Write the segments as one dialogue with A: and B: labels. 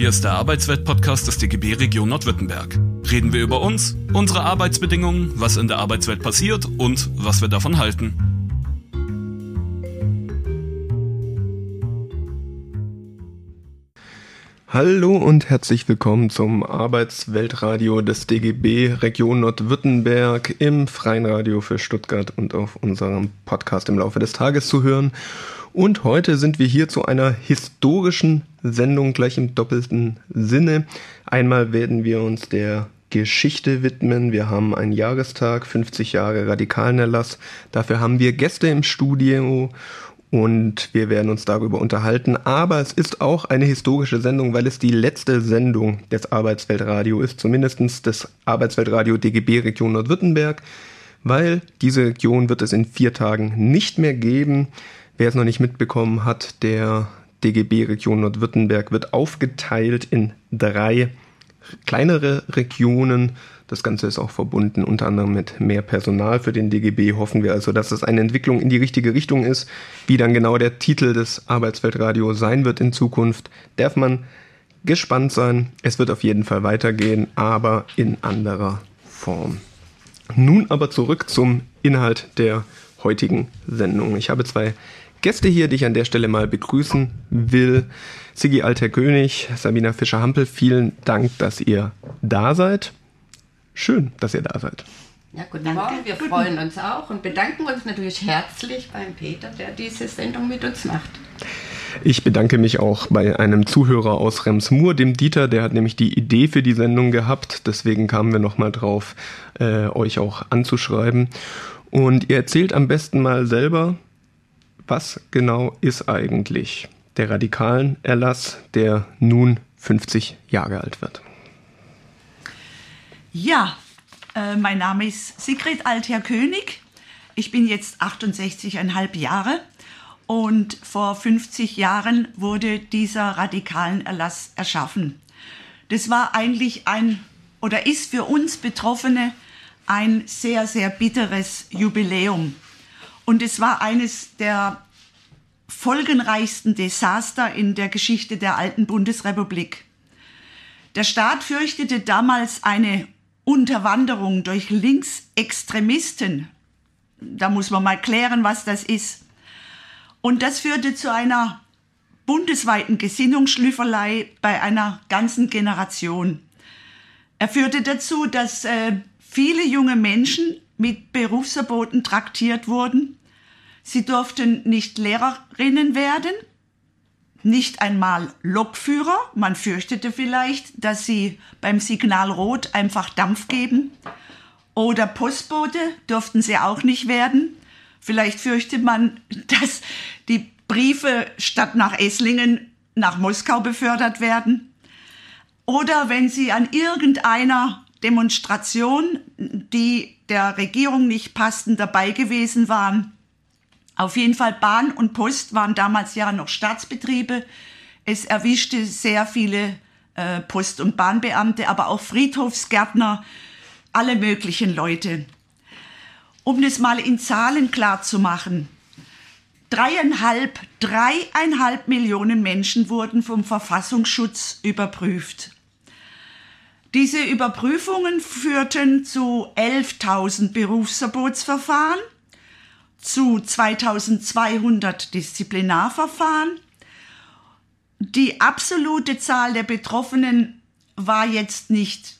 A: Hier ist der Arbeitswelt-Podcast des DGB Region Nordwürttemberg. Reden wir über uns, unsere Arbeitsbedingungen, was in der Arbeitswelt passiert und was wir davon halten.
B: Hallo und herzlich willkommen zum Arbeitsweltradio des DGB Region Nordwürttemberg im Freien Radio für Stuttgart und auf unserem Podcast im Laufe des Tages zu hören. Und heute sind wir hier zu einer historischen Sendung gleich im doppelten Sinne. Einmal werden wir uns der Geschichte widmen. Wir haben einen Jahrestag, 50 Jahre Radikalenerlass. Dafür haben wir Gäste im Studio und wir werden uns darüber unterhalten. Aber es ist auch eine historische Sendung, weil es die letzte Sendung des Arbeitsweltradio ist, zumindest des Arbeitsweltradio DGB Region Nordwürttemberg, weil diese Region wird es in vier Tagen nicht mehr geben. Wer es noch nicht mitbekommen hat, der DGB Region Nordwürttemberg wird aufgeteilt in drei kleinere Regionen. Das Ganze ist auch verbunden unter anderem mit mehr Personal für den DGB. Hoffen wir also, dass es eine Entwicklung in die richtige Richtung ist. Wie dann genau der Titel des Arbeitsweltradio sein wird in Zukunft, darf man gespannt sein. Es wird auf jeden Fall weitergehen, aber in anderer Form. Nun aber zurück zum Inhalt der heutigen Sendung. Ich habe zwei Gäste hier, die ich an der Stelle mal begrüßen will. Sigi Alter König, Sabina Fischer-Hampel, vielen Dank, dass ihr da seid. Schön, dass ihr da seid.
C: Ja, guten Danke. Morgen. Wir guten. freuen uns auch und bedanken uns natürlich herzlich beim Peter, der diese Sendung mit uns macht.
B: Ich bedanke mich auch bei einem Zuhörer aus Remsmur, dem Dieter, der hat nämlich die Idee für die Sendung gehabt. Deswegen kamen wir nochmal drauf, äh, euch auch anzuschreiben. Und ihr erzählt am besten mal selber, was genau ist eigentlich der radikalen Erlass, der nun 50 Jahre alt wird?
D: Ja, äh, mein Name ist Sigrid Altherr König. Ich bin jetzt 68,5 Jahre und vor 50 Jahren wurde dieser radikalen Erlass erschaffen. Das war eigentlich ein oder ist für uns Betroffene ein sehr, sehr bitteres Jubiläum. Und es war eines der folgenreichsten Desaster in der Geschichte der alten Bundesrepublik. Der Staat fürchtete damals eine Unterwanderung durch Linksextremisten. Da muss man mal klären, was das ist. Und das führte zu einer bundesweiten Gesinnungsschlüfferlei bei einer ganzen Generation. Er führte dazu, dass äh, viele junge Menschen mit Berufsverboten traktiert wurden. Sie durften nicht Lehrerinnen werden, nicht einmal Lokführer. Man fürchtete vielleicht, dass sie beim Signal Rot einfach Dampf geben. Oder Postbote durften sie auch nicht werden. Vielleicht fürchtet man, dass die Briefe statt nach Esslingen nach Moskau befördert werden. Oder wenn sie an irgendeiner Demonstration, die der Regierung nicht passten, dabei gewesen waren. Auf jeden Fall Bahn und Post waren damals ja noch Staatsbetriebe. Es erwischte sehr viele äh, Post- und Bahnbeamte, aber auch Friedhofsgärtner, alle möglichen Leute. Um das mal in Zahlen klar zu machen, dreieinhalb, dreieinhalb Millionen Menschen wurden vom Verfassungsschutz überprüft. Diese Überprüfungen führten zu 11.000 Berufsverbotsverfahren, zu 2.200 Disziplinarverfahren. Die absolute Zahl der Betroffenen war jetzt nicht,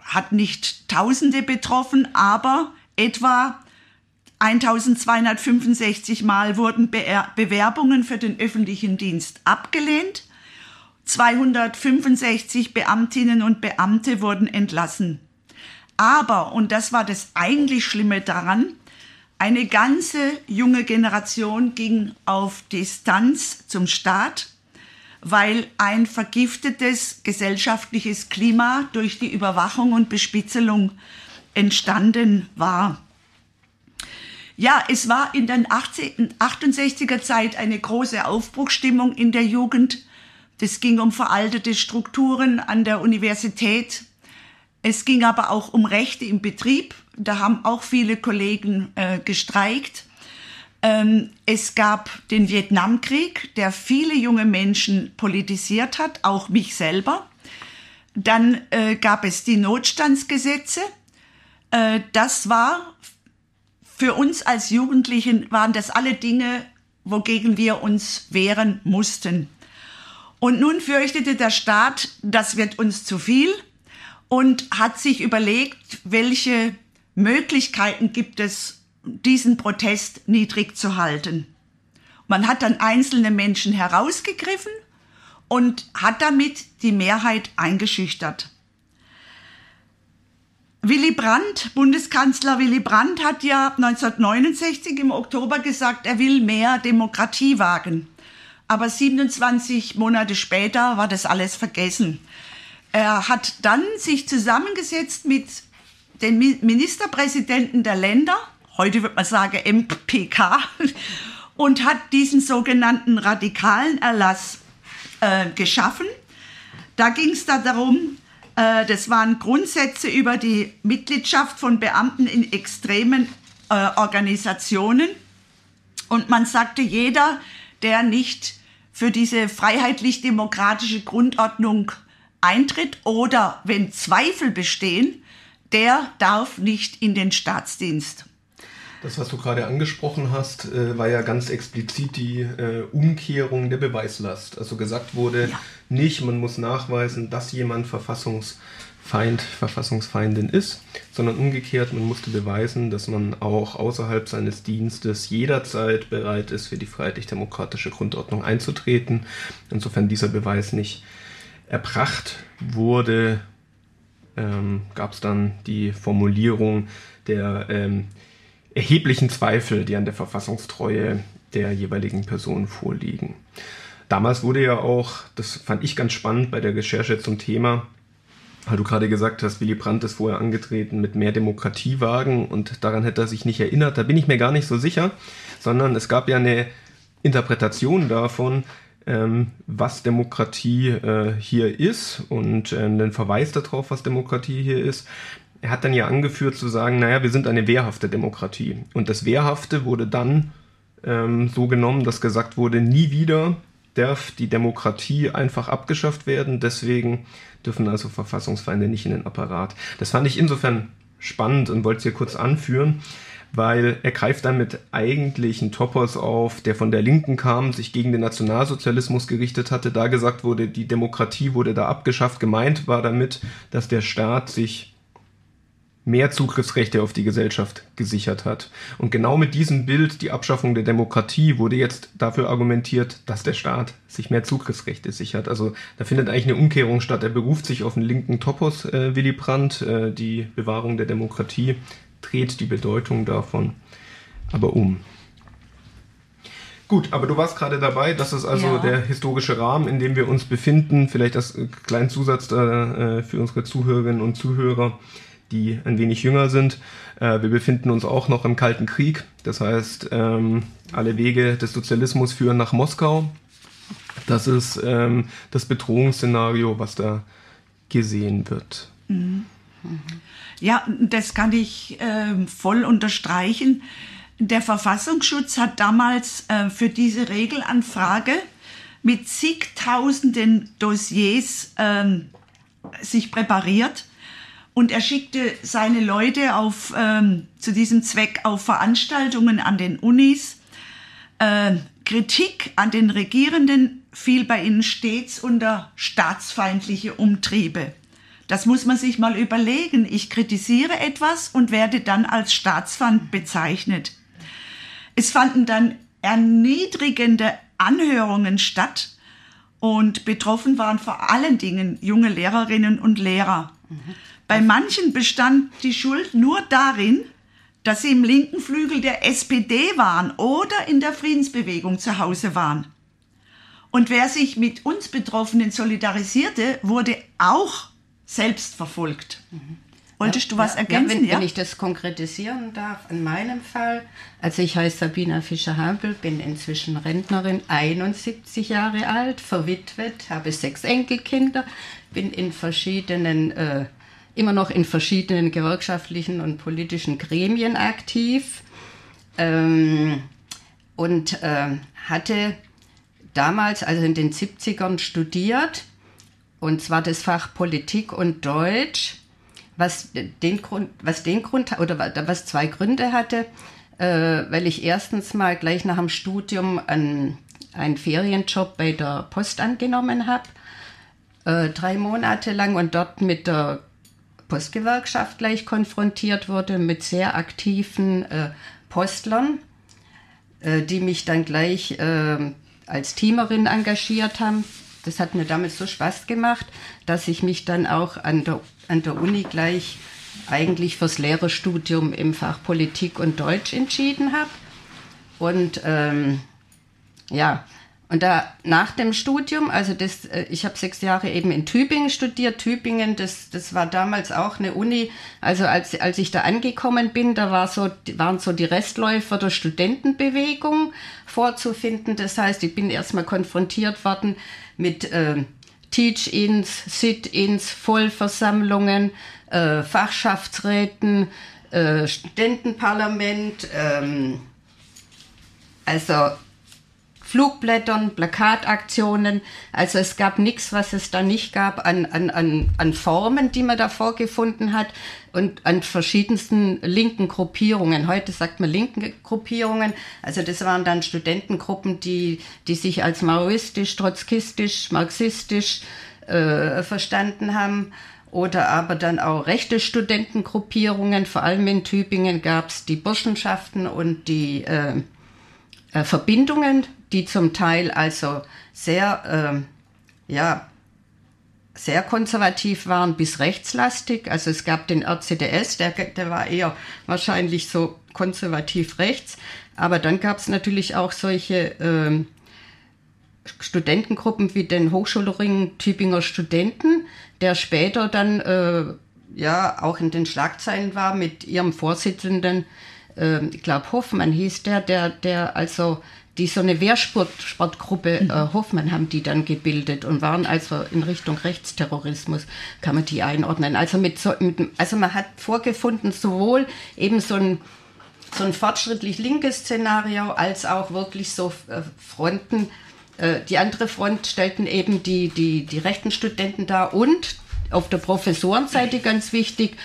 D: hat nicht Tausende betroffen, aber etwa 1265 Mal wurden Bewerbungen für den öffentlichen Dienst abgelehnt 265 Beamtinnen und Beamte wurden entlassen. Aber, und das war das eigentlich Schlimme daran, eine ganze junge Generation ging auf Distanz zum Staat, weil ein vergiftetes gesellschaftliches Klima durch die Überwachung und Bespitzelung entstanden war. Ja, es war in den 68er Zeit eine große Aufbruchstimmung in der Jugend. Das ging um veraltete Strukturen an der Universität. Es ging aber auch um Rechte im Betrieb. Da haben auch viele Kollegen äh, gestreikt. Ähm, es gab den Vietnamkrieg, der viele junge Menschen politisiert hat, auch mich selber. Dann äh, gab es die Notstandsgesetze. Äh, das war für uns als Jugendlichen waren das alle Dinge, wogegen wir uns wehren mussten. Und nun fürchtete der Staat, das wird uns zu viel und hat sich überlegt, welche Möglichkeiten gibt es, diesen Protest niedrig zu halten. Man hat dann einzelne Menschen herausgegriffen und hat damit die Mehrheit eingeschüchtert. Willy Brandt, Bundeskanzler Willy Brandt hat ja 1969 im Oktober gesagt, er will mehr Demokratie wagen. Aber 27 Monate später war das alles vergessen. Er hat dann sich zusammengesetzt mit den Ministerpräsidenten der Länder, heute wird man sagen MPK, und hat diesen sogenannten radikalen Erlass äh, geschaffen. Da ging es da darum, äh, das waren Grundsätze über die Mitgliedschaft von Beamten in extremen äh, Organisationen. Und man sagte, jeder, der nicht für diese freiheitlich-demokratische Grundordnung eintritt oder wenn Zweifel bestehen, der darf nicht in den Staatsdienst.
B: Das, was du gerade angesprochen hast, äh, war ja ganz explizit die äh, Umkehrung der Beweislast. Also gesagt wurde ja. nicht, man muss nachweisen, dass jemand Verfassungsfeind, Verfassungsfeindin ist, sondern umgekehrt, man musste beweisen, dass man auch außerhalb seines Dienstes jederzeit bereit ist, für die freiheitlich-demokratische Grundordnung einzutreten. Insofern dieser Beweis nicht erbracht wurde, ähm, gab es dann die Formulierung der ähm, erheblichen Zweifel, die an der Verfassungstreue der jeweiligen Person vorliegen. Damals wurde ja auch, das fand ich ganz spannend bei der Recherche zum Thema, weil du gerade gesagt hast, Willy Brandt ist vorher angetreten mit mehr Demokratie wagen und daran hätte er sich nicht erinnert. Da bin ich mir gar nicht so sicher, sondern es gab ja eine Interpretation davon, ähm, was Demokratie äh, hier ist und äh, einen Verweis darauf, was Demokratie hier ist er hat dann ja angeführt zu sagen, naja, wir sind eine wehrhafte Demokratie. Und das Wehrhafte wurde dann ähm, so genommen, dass gesagt wurde, nie wieder darf die Demokratie einfach abgeschafft werden. Deswegen dürfen also Verfassungsfeinde nicht in den Apparat. Das fand ich insofern spannend und wollte es hier kurz anführen, weil er greift dann mit eigentlichen Topos auf, der von der Linken kam, sich gegen den Nationalsozialismus gerichtet hatte. Da gesagt wurde, die Demokratie wurde da abgeschafft. Gemeint war damit, dass der Staat sich mehr Zugriffsrechte auf die Gesellschaft gesichert hat. Und genau mit diesem Bild, die Abschaffung der Demokratie, wurde jetzt dafür argumentiert, dass der Staat sich mehr Zugriffsrechte sichert. Also da findet eigentlich eine Umkehrung statt. Er beruft sich auf den linken Topos, äh, Willy Brandt, äh, die Bewahrung der Demokratie, dreht die Bedeutung davon aber um. Gut, aber du warst gerade dabei, das ist also ja. der historische Rahmen, in dem wir uns befinden. Vielleicht als kleinen Zusatz äh, für unsere Zuhörerinnen und Zuhörer die ein wenig jünger sind. Äh, wir befinden uns auch noch im Kalten Krieg. Das heißt, ähm, alle Wege des Sozialismus führen nach Moskau. Das ist ähm, das Bedrohungsszenario, was da gesehen wird. Mhm.
D: Ja, das kann ich äh, voll unterstreichen. Der Verfassungsschutz hat damals äh, für diese Regelanfrage mit zigtausenden Dossiers äh, sich präpariert und er schickte seine Leute auf, ähm, zu diesem Zweck auf Veranstaltungen an den Unis. Äh, Kritik an den Regierenden fiel bei ihnen stets unter staatsfeindliche Umtriebe. Das muss man sich mal überlegen. Ich kritisiere etwas und werde dann als Staatsfeind bezeichnet. Es fanden dann erniedrigende Anhörungen statt und betroffen waren vor allen Dingen junge Lehrerinnen und Lehrer. Bei manchen bestand die Schuld nur darin, dass sie im linken Flügel der SPD waren oder in der Friedensbewegung zu Hause waren. Und wer sich mit uns Betroffenen solidarisierte, wurde auch selbst verfolgt. Mhm. Wolltest du was ja, ergänzen?
C: Ja, wenn, ja? wenn, ich das konkretisieren darf, in meinem Fall, also ich heiße Sabina Fischer-Hampel, bin inzwischen Rentnerin, 71 Jahre alt, verwitwet, habe sechs Enkelkinder, bin in verschiedenen äh, immer noch in verschiedenen gewerkschaftlichen und politischen Gremien aktiv. Ähm, und äh, hatte damals, also in den 70ern, studiert, und zwar das Fach Politik und Deutsch, was den Grund, was den Grund oder was zwei Gründe hatte, äh, weil ich erstens mal gleich nach dem Studium einen, einen Ferienjob bei der Post angenommen habe, äh, drei Monate lang und dort mit der Postgewerkschaft gleich konfrontiert wurde, mit sehr aktiven äh, Postlern, äh, die mich dann gleich äh, als Teamerin engagiert haben. Das hat mir damals so Spaß gemacht, dass ich mich dann auch an der, an der Uni gleich eigentlich fürs Lehrerstudium im Fach Politik und Deutsch entschieden habe. Und ähm, ja, und da nach dem Studium, also das, äh, ich habe sechs Jahre eben in Tübingen studiert. Tübingen, das, das war damals auch eine Uni. Also als, als ich da angekommen bin, da war so, waren so die Restläufer der Studentenbewegung vorzufinden. Das heißt, ich bin erstmal konfrontiert worden mit äh, Teach-ins, Sit-ins, Vollversammlungen, äh, Fachschaftsräten, äh, Studentenparlament, ähm, also Flugblättern, Plakataktionen. Also es gab nichts, was es da nicht gab an, an, an, an Formen, die man da vorgefunden hat und an verschiedensten linken Gruppierungen. Heute sagt man linken Gruppierungen. Also das waren dann Studentengruppen, die, die sich als maoistisch, trotzkistisch, marxistisch äh, verstanden haben oder aber dann auch rechte Studentengruppierungen. Vor allem in Tübingen gab es die Burschenschaften und die äh, äh, Verbindungen, die zum Teil also sehr, äh, ja, sehr konservativ waren bis rechtslastig. Also es gab den RCDS, der, der war eher wahrscheinlich so konservativ rechts. Aber dann gab es natürlich auch solche äh, Studentengruppen wie den Hochschulring Tübinger Studenten, der später dann äh, ja auch in den Schlagzeilen war mit ihrem Vorsitzenden äh, ich glaube Hoffmann hieß der, der, der also die so eine Wehrsportgruppe mhm. äh, Hoffmann haben die dann gebildet und waren also in Richtung Rechtsterrorismus, kann man die einordnen. Also, mit so, mit, also man hat vorgefunden, sowohl eben so ein, so ein fortschrittlich linkes Szenario als auch wirklich so äh, Fronten. Äh, die andere Front stellten eben die, die, die rechten Studenten dar und auf der Professorenseite ganz wichtig,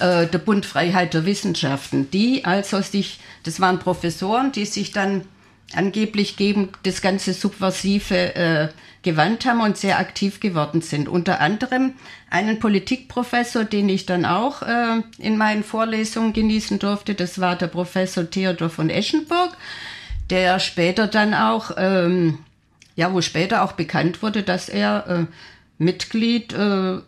C: äh, der Bund Freiheit der Wissenschaften, die also sich, das waren Professoren, die sich dann angeblich gegen das ganze Subversive äh, gewandt haben und sehr aktiv geworden sind. Unter anderem einen Politikprofessor, den ich dann auch äh, in meinen Vorlesungen genießen durfte, das war der Professor Theodor von Eschenburg, der später dann auch, ähm, ja, wo später auch bekannt wurde, dass er äh, Mitglied äh,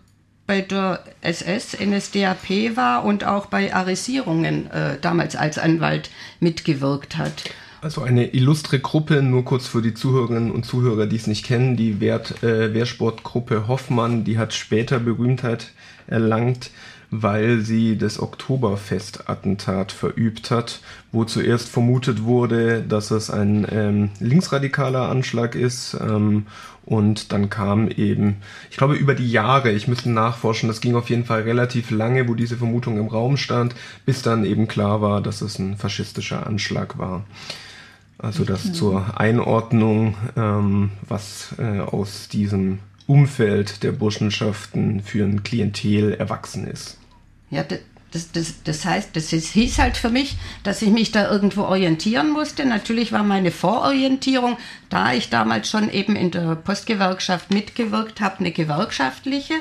C: bei der SS, NSDAP war und auch bei Arisierungen äh, damals als Anwalt mitgewirkt hat.
B: Also eine illustre Gruppe, nur kurz für die Zuhörerinnen und Zuhörer, die es nicht kennen, die Wert, äh, Wehrsportgruppe Hoffmann, die hat später Berühmtheit erlangt, weil sie das Oktoberfest-Attentat verübt hat, wo zuerst vermutet wurde, dass es ein ähm, linksradikaler Anschlag ist ähm, und dann kam eben, ich glaube, über die Jahre, ich müsste nachforschen, das ging auf jeden Fall relativ lange, wo diese Vermutung im Raum stand, bis dann eben klar war, dass es ein faschistischer Anschlag war. Also das mhm. zur Einordnung, ähm, was äh, aus diesem Umfeld der Burschenschaften für ein Klientel erwachsen ist.
C: Ja, das, das, das heißt, das ist, hieß halt für mich, dass ich mich da irgendwo orientieren musste. Natürlich war meine Vororientierung, da ich damals schon eben in der Postgewerkschaft mitgewirkt habe, eine gewerkschaftliche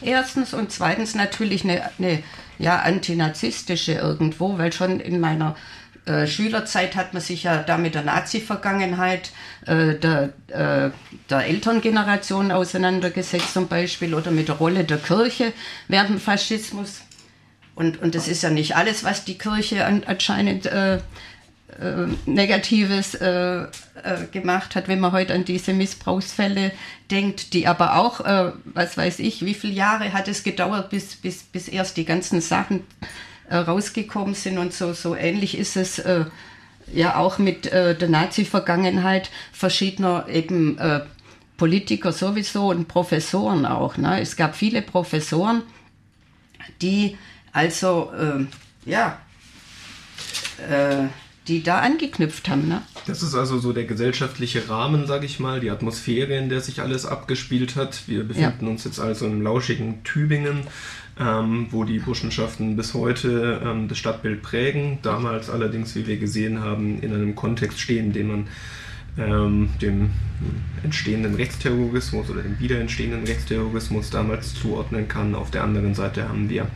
C: erstens und zweitens natürlich eine, eine ja, antinazistische irgendwo, weil schon in meiner äh, Schülerzeit hat man sich ja da mit der Nazi-Vergangenheit äh, der, äh, der Elterngeneration auseinandergesetzt zum Beispiel oder mit der Rolle der Kirche während dem Faschismus. Und, und das ist ja nicht alles, was die Kirche an, anscheinend äh, äh, Negatives äh, äh, gemacht hat, wenn man heute an diese Missbrauchsfälle denkt, die aber auch, äh, was weiß ich, wie viele Jahre hat es gedauert, bis, bis, bis erst die ganzen Sachen rausgekommen sind und so, so ähnlich ist es ja auch mit der Nazi-Vergangenheit verschiedener eben Politiker sowieso und Professoren auch. Ne? Es gab viele Professoren, die also, äh, ja, äh, die da angeknüpft haben. Ne?
B: Das ist also so der gesellschaftliche Rahmen, sage ich mal, die Atmosphäre, in der sich alles abgespielt hat. Wir befinden ja. uns jetzt also im lauschigen Tübingen, ähm, wo die Burschenschaften bis heute ähm, das Stadtbild prägen. Damals allerdings, wie wir gesehen haben, in einem Kontext stehen, den man ähm, dem entstehenden Rechtsterrorismus oder dem wieder entstehenden Rechtsterrorismus damals zuordnen kann. Auf der anderen Seite haben wir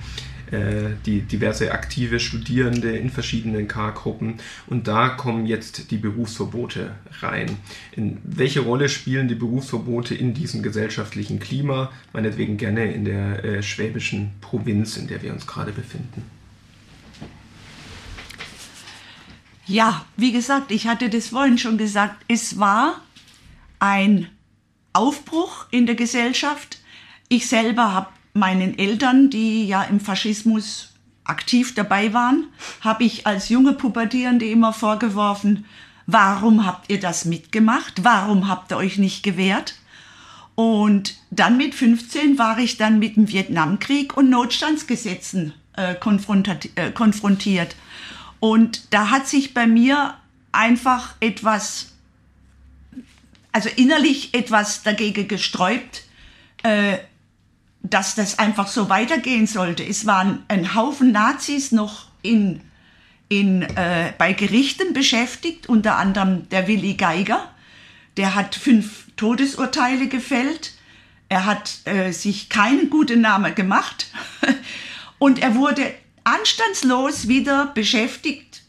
B: die diverse aktive Studierende in verschiedenen K-Gruppen und da kommen jetzt die Berufsverbote rein. In welche Rolle spielen die Berufsverbote in diesem gesellschaftlichen Klima? Meinetwegen gerne in der äh, schwäbischen Provinz, in der wir uns gerade befinden.
D: Ja, wie gesagt, ich hatte das vorhin schon gesagt, es war ein Aufbruch in der Gesellschaft. Ich selber habe meinen Eltern, die ja im Faschismus aktiv dabei waren, habe ich als junge Pubertierende immer vorgeworfen, warum habt ihr das mitgemacht? Warum habt ihr euch nicht gewehrt? Und dann mit 15 war ich dann mit dem Vietnamkrieg und Notstandsgesetzen äh, äh, konfrontiert. Und da hat sich bei mir einfach etwas, also innerlich etwas dagegen gesträubt, äh, dass das einfach so weitergehen sollte. Es waren ein Haufen Nazis noch in, in, äh, bei Gerichten beschäftigt, unter anderem der Willi Geiger. Der hat fünf Todesurteile gefällt. Er hat äh, sich keinen guten Namen gemacht. Und er wurde anstandslos wieder beschäftigt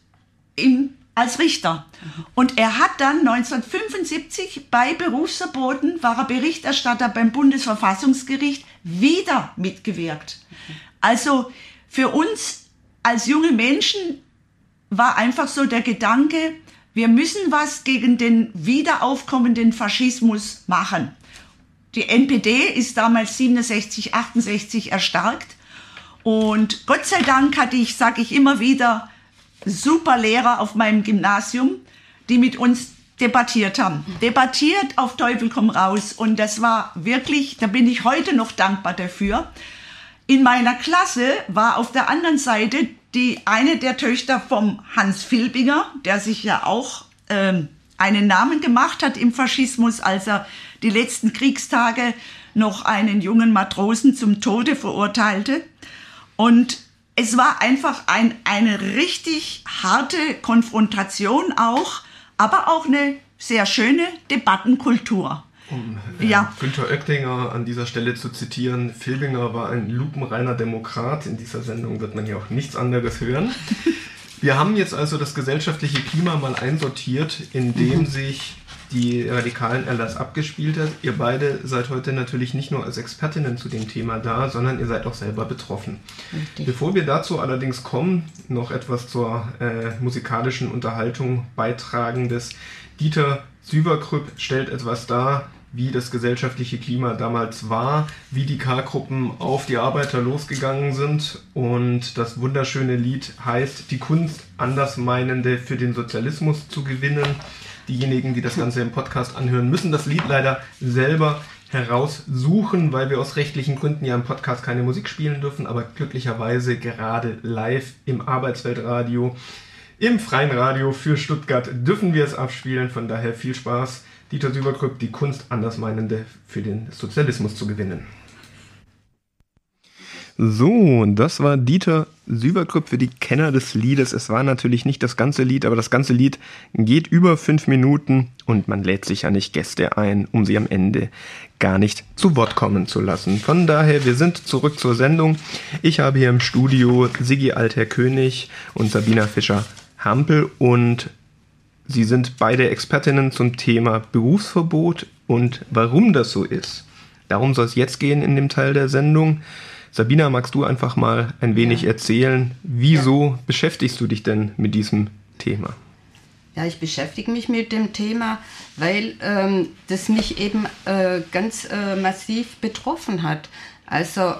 D: in als Richter. Und er hat dann 1975 bei Berufsverboten, war er Berichterstatter beim Bundesverfassungsgericht, wieder mitgewirkt. Also für uns als junge Menschen war einfach so der Gedanke, wir müssen was gegen den wiederaufkommenden Faschismus machen. Die NPD ist damals 67, 68 erstarkt. Und Gott sei Dank hatte ich, sage ich immer wieder, super Lehrer auf meinem Gymnasium, die mit uns debattiert haben. Debattiert auf Teufel komm raus. Und das war wirklich, da bin ich heute noch dankbar dafür. In meiner Klasse war auf der anderen Seite die eine der Töchter vom Hans Filbinger, der sich ja auch ähm, einen Namen gemacht hat im Faschismus, als er die letzten Kriegstage noch einen jungen Matrosen zum Tode verurteilte. Und es war einfach ein, eine richtig harte Konfrontation auch, aber auch eine sehr schöne Debattenkultur.
B: Um äh, ja. Günther Oettinger an dieser Stelle zu zitieren, Filbinger war ein lupenreiner Demokrat. In dieser Sendung wird man ja auch nichts anderes hören. Wir haben jetzt also das gesellschaftliche Klima mal einsortiert, in dem mhm. sich die radikalen Erlass abgespielt hat. Ihr beide seid heute natürlich nicht nur als Expertinnen zu dem Thema da, sondern ihr seid auch selber betroffen. Richtig. Bevor wir dazu allerdings kommen, noch etwas zur äh, musikalischen Unterhaltung beitragendes. Dieter Süverkrüpp stellt etwas dar, wie das gesellschaftliche Klima damals war, wie die K-Gruppen auf die Arbeiter losgegangen sind. Und das wunderschöne Lied heißt Die Kunst, Andersmeinende für den Sozialismus zu gewinnen. Diejenigen, die das Ganze im Podcast anhören, müssen das Lied leider selber heraussuchen, weil wir aus rechtlichen Gründen ja im Podcast keine Musik spielen dürfen, aber glücklicherweise gerade live im Arbeitsweltradio, im freien Radio für Stuttgart dürfen wir es abspielen. Von daher viel Spaß. Dieter Süberkrüpp, die Kunst Andersmeinende für den Sozialismus zu gewinnen. So, das war Dieter Süberkrüpp für die Kenner des Liedes. Es war natürlich nicht das ganze Lied, aber das ganze Lied geht über fünf Minuten und man lädt sich ja nicht Gäste ein, um sie am Ende gar nicht zu Wort kommen zu lassen. Von daher, wir sind zurück zur Sendung. Ich habe hier im Studio Sigi Altherr König und Sabina Fischer-Hampel und sie sind beide Expertinnen zum Thema Berufsverbot und warum das so ist. Darum soll es jetzt gehen in dem Teil der Sendung. Sabina, magst du einfach mal ein wenig ja. erzählen, wieso ja. beschäftigst du dich denn mit diesem Thema?
C: Ja, ich beschäftige mich mit dem Thema, weil ähm, das mich eben äh, ganz äh, massiv betroffen hat. Also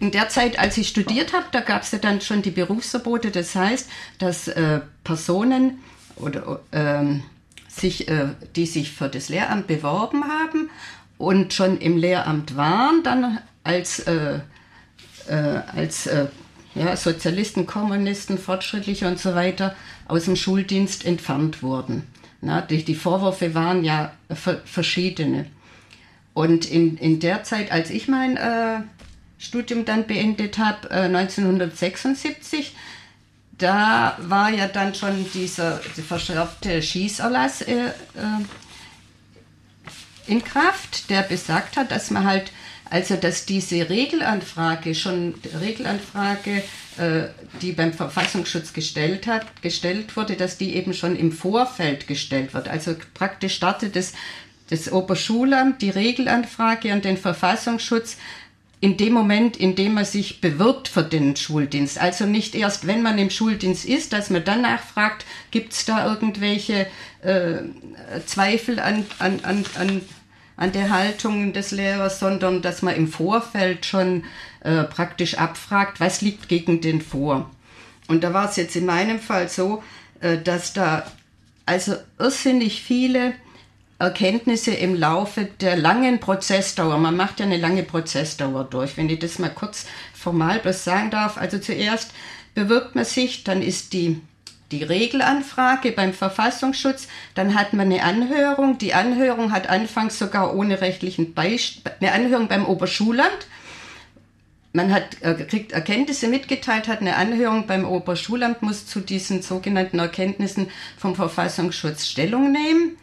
C: in der Zeit, als ich studiert habe, da gab es ja dann schon die Berufsverbote. Das heißt, dass äh, Personen oder ähm, sich, äh, die sich für das Lehramt beworben haben und schon im Lehramt waren, dann als äh, als äh, ja, Sozialisten, Kommunisten, Fortschrittliche und so weiter aus dem Schuldienst entfernt wurden. Na, die, die Vorwürfe waren ja verschiedene. Und in, in der Zeit, als ich mein äh, Studium dann beendet habe, äh, 1976, da war ja dann schon dieser die verschärfte Schießerlass äh, äh, in Kraft, der besagt hat, dass man halt, also dass diese Regelanfrage schon Regelanfrage, äh, die beim Verfassungsschutz gestellt hat, gestellt wurde, dass die eben schon im Vorfeld gestellt wird. Also praktisch startet das, das Oberschulamt die Regelanfrage an den Verfassungsschutz in dem Moment, in dem man sich bewirbt für den Schuldienst. Also nicht erst, wenn man im Schuldienst ist, dass man dann nachfragt, gibt es da irgendwelche äh, Zweifel an, an, an, an, an der Haltung des Lehrers, sondern dass man im Vorfeld schon äh, praktisch abfragt, was liegt gegen den vor. Und da war es jetzt in meinem Fall so, äh, dass da also irrsinnig viele Erkenntnisse im Laufe der langen Prozessdauer. Man macht ja eine lange Prozessdauer durch. Wenn ich das mal kurz formal bloß sagen darf. Also zuerst bewirbt man sich, dann ist die, die Regelanfrage beim Verfassungsschutz, dann hat man eine Anhörung. Die Anhörung hat anfangs sogar ohne rechtlichen Beistand, eine Anhörung beim Oberschulamt. Man hat, äh, kriegt Erkenntnisse mitgeteilt, hat eine Anhörung beim Oberschulamt, muss zu diesen sogenannten Erkenntnissen vom Verfassungsschutz Stellung nehmen.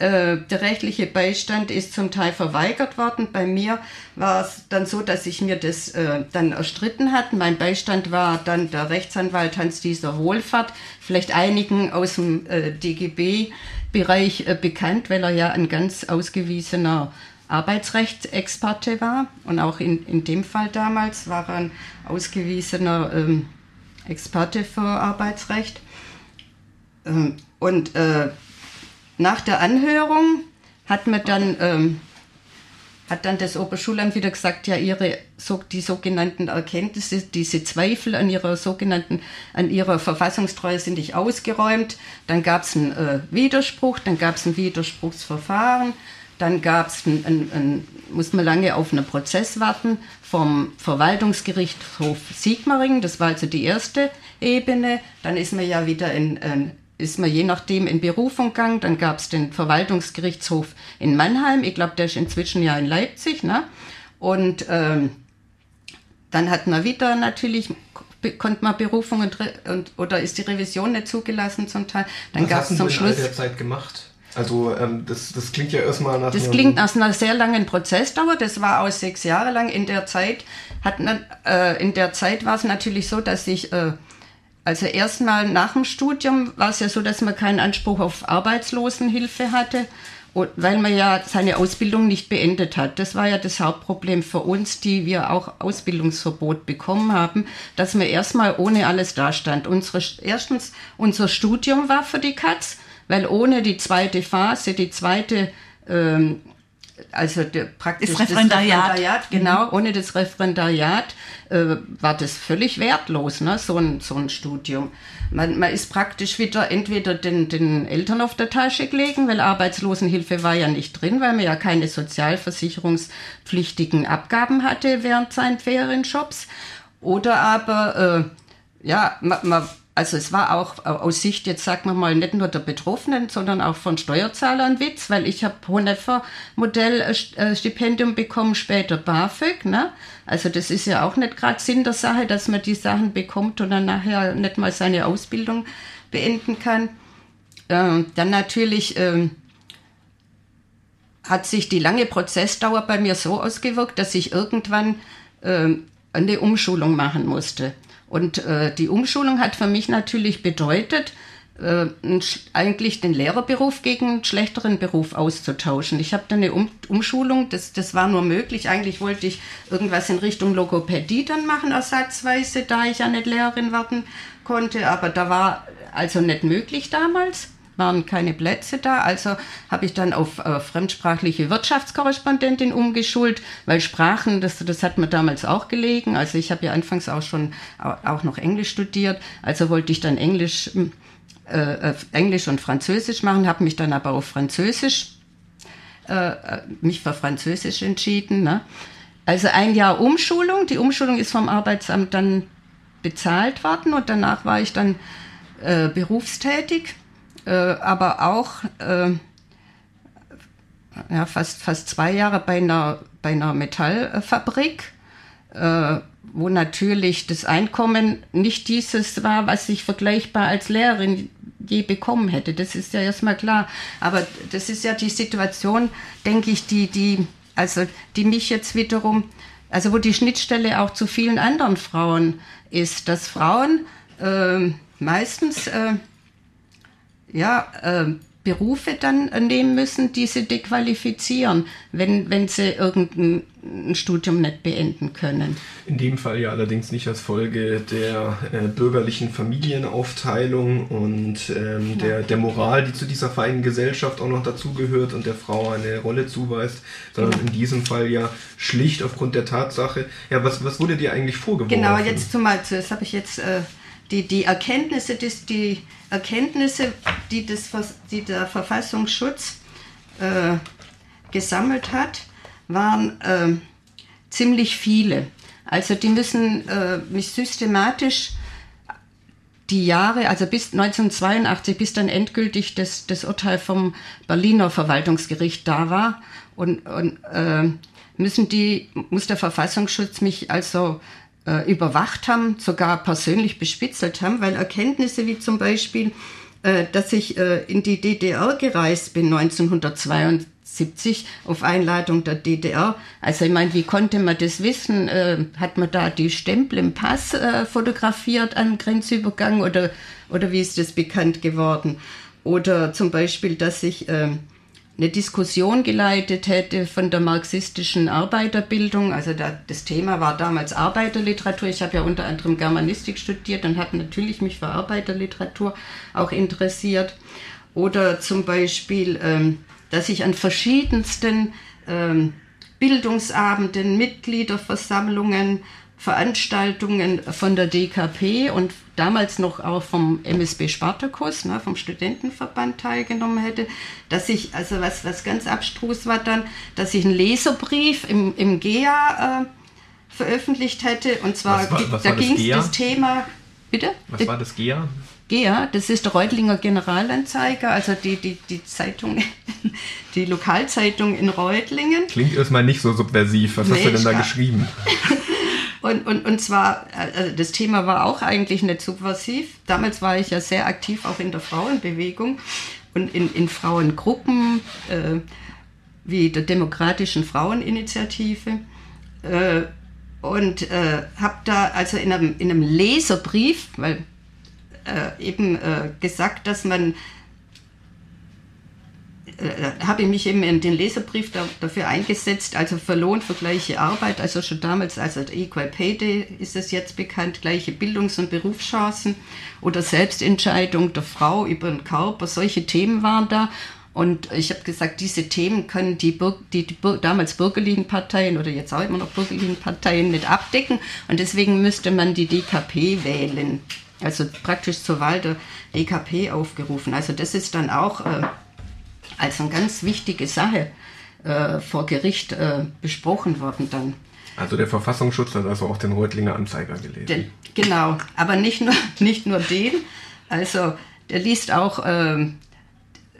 C: Äh, der rechtliche Beistand ist zum Teil verweigert worden. Bei mir war es dann so, dass ich mir das äh, dann erstritten hatte. Mein Beistand war dann der Rechtsanwalt Hans-Dieter Wohlfahrt, vielleicht einigen aus dem äh, DGB-Bereich äh, bekannt, weil er ja ein ganz ausgewiesener Arbeitsrechtsexperte war. Und auch in, in dem Fall damals war er ein ausgewiesener ähm, Experte für Arbeitsrecht. Ähm, und äh, nach der Anhörung hat man dann, ähm, hat dann das Oberschulamt wieder gesagt, ja, ihre, so, die sogenannten Erkenntnisse, diese Zweifel an ihrer sogenannten, an ihrer Verfassungstreue sind nicht ausgeräumt. Dann gab es einen äh, Widerspruch, dann gab es ein Widerspruchsverfahren, dann gab es ein, ein, ein, muss man lange auf einen Prozess warten vom Verwaltungsgerichtshof Sigmaringen. Das war also die erste Ebene. Dann ist man ja wieder in, in ist man je nachdem in Berufung gegangen. Dann gab es den Verwaltungsgerichtshof in Mannheim. Ich glaube, der ist inzwischen ja in Leipzig. Ne? Und ähm, dann hat man wieder natürlich konnte man Berufung und, und, oder ist die Revision nicht zugelassen zum Teil. Dann gab es zum Schluss.
B: In der Zeit gemacht? Also ähm, das, das klingt ja erstmal nach.
C: Das klingt nach einer sehr langen Prozessdauer. Das war auch sechs Jahre lang. In der Zeit hat äh, in der Zeit war es natürlich so, dass ich äh, also erstmal nach dem Studium war es ja so, dass man keinen Anspruch auf Arbeitslosenhilfe hatte, weil man ja seine Ausbildung nicht beendet hat. Das war ja das Hauptproblem für uns, die wir auch Ausbildungsverbot bekommen haben, dass man erstmal ohne alles dastand. Unsere, erstens, unser Studium war für die Katz, weil ohne die zweite Phase, die zweite ähm, also der, praktisch
D: das Referendariat, das Referendariat
C: genau, mhm. ohne das Referendariat äh, war das völlig wertlos, ne, so ein, so ein Studium. Man, man ist praktisch wieder entweder den, den Eltern auf der Tasche gelegen, weil Arbeitslosenhilfe war ja nicht drin, weil man ja keine sozialversicherungspflichtigen Abgaben hatte während seinen Ferienjobs. Oder aber, äh, ja, man, man also es war auch aus Sicht jetzt sagen wir mal nicht nur der Betroffenen, sondern auch von Steuerzahlern Witz, weil ich habe Modell äh, äh, bekommen, später BAföG, ne? Also das ist ja auch nicht gerade Sinn der Sache, dass man die Sachen bekommt und dann nachher nicht mal seine Ausbildung beenden kann. Ähm, dann natürlich ähm, hat sich die lange Prozessdauer bei mir so ausgewirkt, dass ich irgendwann ähm, eine Umschulung machen musste. Und äh, die Umschulung hat für mich natürlich bedeutet, äh, eigentlich den Lehrerberuf gegen einen schlechteren Beruf auszutauschen. Ich habe dann eine um Umschulung, das, das war nur möglich. Eigentlich wollte ich irgendwas in Richtung Logopädie dann machen, ersatzweise, da ich ja nicht Lehrerin werden konnte. Aber da war also nicht möglich damals waren keine Plätze da, also habe ich dann auf äh, fremdsprachliche Wirtschaftskorrespondentin umgeschult, weil Sprachen, das, das hat mir damals auch gelegen. Also ich habe ja anfangs auch schon auch noch Englisch studiert, also wollte ich dann Englisch, hm, äh, äh, Englisch und Französisch machen, habe mich dann aber auf Französisch, äh, äh, mich für Französisch entschieden. Ne? Also ein Jahr Umschulung, die Umschulung ist vom Arbeitsamt dann bezahlt worden und danach war ich dann äh, berufstätig, äh, aber auch äh, ja, fast, fast zwei Jahre bei einer, bei einer Metallfabrik, äh, wo natürlich das Einkommen nicht dieses war, was ich vergleichbar als Lehrerin je bekommen hätte. Das ist ja erstmal klar. Aber das ist ja die Situation, denke ich, die, die, also die mich jetzt wiederum, also wo die Schnittstelle auch zu vielen anderen Frauen ist, dass Frauen äh, meistens äh, ja, äh, Berufe dann nehmen müssen, die sie dequalifizieren, wenn, wenn sie irgendein Studium nicht beenden können.
B: In dem Fall ja allerdings nicht als Folge der äh, bürgerlichen Familienaufteilung und ähm, der, der Moral, die zu dieser feinen Gesellschaft auch noch dazugehört und der Frau eine Rolle zuweist, sondern in diesem Fall ja schlicht aufgrund der Tatsache, ja, was, was wurde dir eigentlich vorgeworfen?
C: Genau, jetzt zumal, das habe ich jetzt... Äh, die, die Erkenntnisse, die, die Erkenntnisse, die, das, die der Verfassungsschutz äh, gesammelt hat, waren äh, ziemlich viele. Also die müssen äh, mich systematisch die Jahre, also bis 1982, bis dann endgültig das, das Urteil vom Berliner Verwaltungsgericht da war, und, und äh, müssen die, muss der Verfassungsschutz mich also äh, überwacht haben, sogar persönlich bespitzelt haben, weil Erkenntnisse wie zum Beispiel, äh, dass ich äh, in die DDR gereist bin 1972 auf Einladung der DDR. Also ich meine, wie konnte man das wissen? Äh, hat man da die Stempel im Pass äh, fotografiert am Grenzübergang oder, oder wie ist das bekannt geworden? Oder zum Beispiel, dass ich äh, eine Diskussion geleitet hätte von der marxistischen Arbeiterbildung. Also da, das Thema war damals Arbeiterliteratur. Ich habe ja unter anderem Germanistik studiert und habe natürlich mich für Arbeiterliteratur auch interessiert. Oder zum Beispiel, ähm, dass ich an verschiedensten ähm, Bildungsabenden, Mitgliederversammlungen, Veranstaltungen von der DKP und damals noch auch vom MSB Spartakus, ne, vom Studentenverband teilgenommen hätte, dass ich, also was, was ganz abstrus war dann, dass ich einen Leserbrief im, im GEA äh, veröffentlicht hätte und zwar,
B: war,
C: da ging
B: es
C: das Thema, bitte?
B: Was war das GEA?
C: GEA, das ist der Reutlinger Generalanzeiger, also die, die, die Zeitung, die Lokalzeitung in Reutlingen.
B: Klingt erstmal nicht so subversiv. Was nee, hast du denn da geschrieben?
C: Und, und, und zwar, also das Thema war auch eigentlich nicht subversiv. Damals war ich ja sehr aktiv auch in der Frauenbewegung und in, in Frauengruppen äh, wie der Demokratischen Fraueninitiative. Äh, und äh, habe da also in einem, in einem Leserbrief, weil äh, eben äh, gesagt, dass man äh, habe ich mich eben in den Leserbrief da, dafür eingesetzt, also für Lohn für gleiche Arbeit, also schon damals, also Equal Pay Day ist es jetzt bekannt, gleiche Bildungs- und Berufschancen oder Selbstentscheidung der Frau über den Körper, solche Themen waren da. Und ich habe gesagt, diese Themen können die, die, die, damals bürgerlichen Parteien oder jetzt auch immer noch bürgerlichen Parteien nicht abdecken. Und deswegen müsste man die DKP wählen. Also praktisch zur Wahl der DKP aufgerufen. Also das ist dann auch äh, als eine ganz wichtige Sache äh, vor Gericht äh, besprochen worden dann.
B: Also der Verfassungsschutz hat also auch den Reutlinger Anzeiger gelesen. Den,
C: genau, aber nicht nur, nicht nur den. Also der liest auch, äh,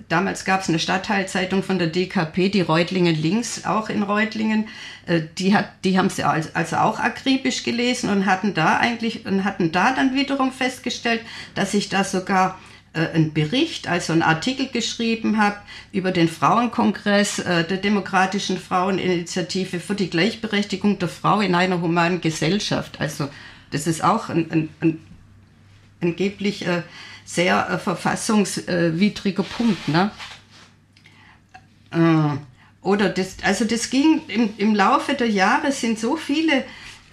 C: damals gab es eine Stadtteilzeitung von der DKP, die Reutlingen Links, auch in Reutlingen. Äh, die, hat, die haben sie also auch akribisch gelesen und hatten da eigentlich und hatten da dann wiederum festgestellt, dass ich da sogar einen Bericht, also einen Artikel geschrieben habe über den Frauenkongress äh, der Demokratischen Fraueninitiative für die Gleichberechtigung der Frau in einer humanen Gesellschaft. Also das ist auch ein, ein, ein angeblich äh, sehr äh, verfassungswidriger Punkt. Ne? Äh, oder das, also das ging im, im Laufe der Jahre sind so viele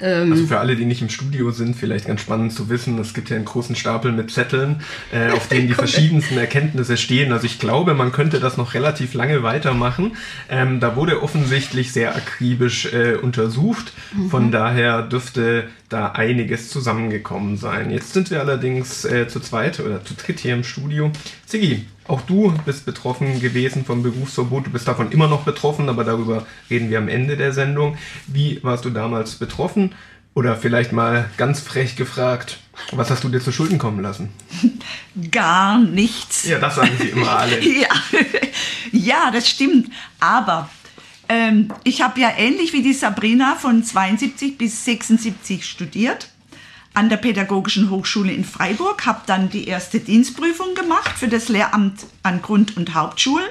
B: ähm, also für alle, die nicht im Studio sind, vielleicht ganz spannend zu wissen, es gibt ja einen großen Stapel mit Zetteln, äh, auf denen die verschiedensten Erkenntnisse stehen. Also ich glaube, man könnte das noch relativ lange weitermachen. Ähm, da wurde offensichtlich sehr akribisch äh, untersucht. Von mhm. daher dürfte da einiges zusammengekommen sein. Jetzt sind wir allerdings äh, zu zweit oder zu dritt hier im Studio. Ziggy, auch du bist betroffen gewesen vom Berufsverbot. Du bist davon immer noch betroffen, aber darüber reden wir am Ende der Sendung. Wie warst du damals betroffen? Oder vielleicht mal ganz frech gefragt, was hast du dir zu Schulden kommen lassen?
D: Gar nichts.
B: Ja, das sagen sie immer alle.
D: ja. ja, das stimmt. Aber ähm, ich habe ja ähnlich wie die Sabrina von 72 bis 76 studiert an der Pädagogischen Hochschule in Freiburg, habe dann die erste Dienstprüfung gemacht für das Lehramt an Grund- und Hauptschulen.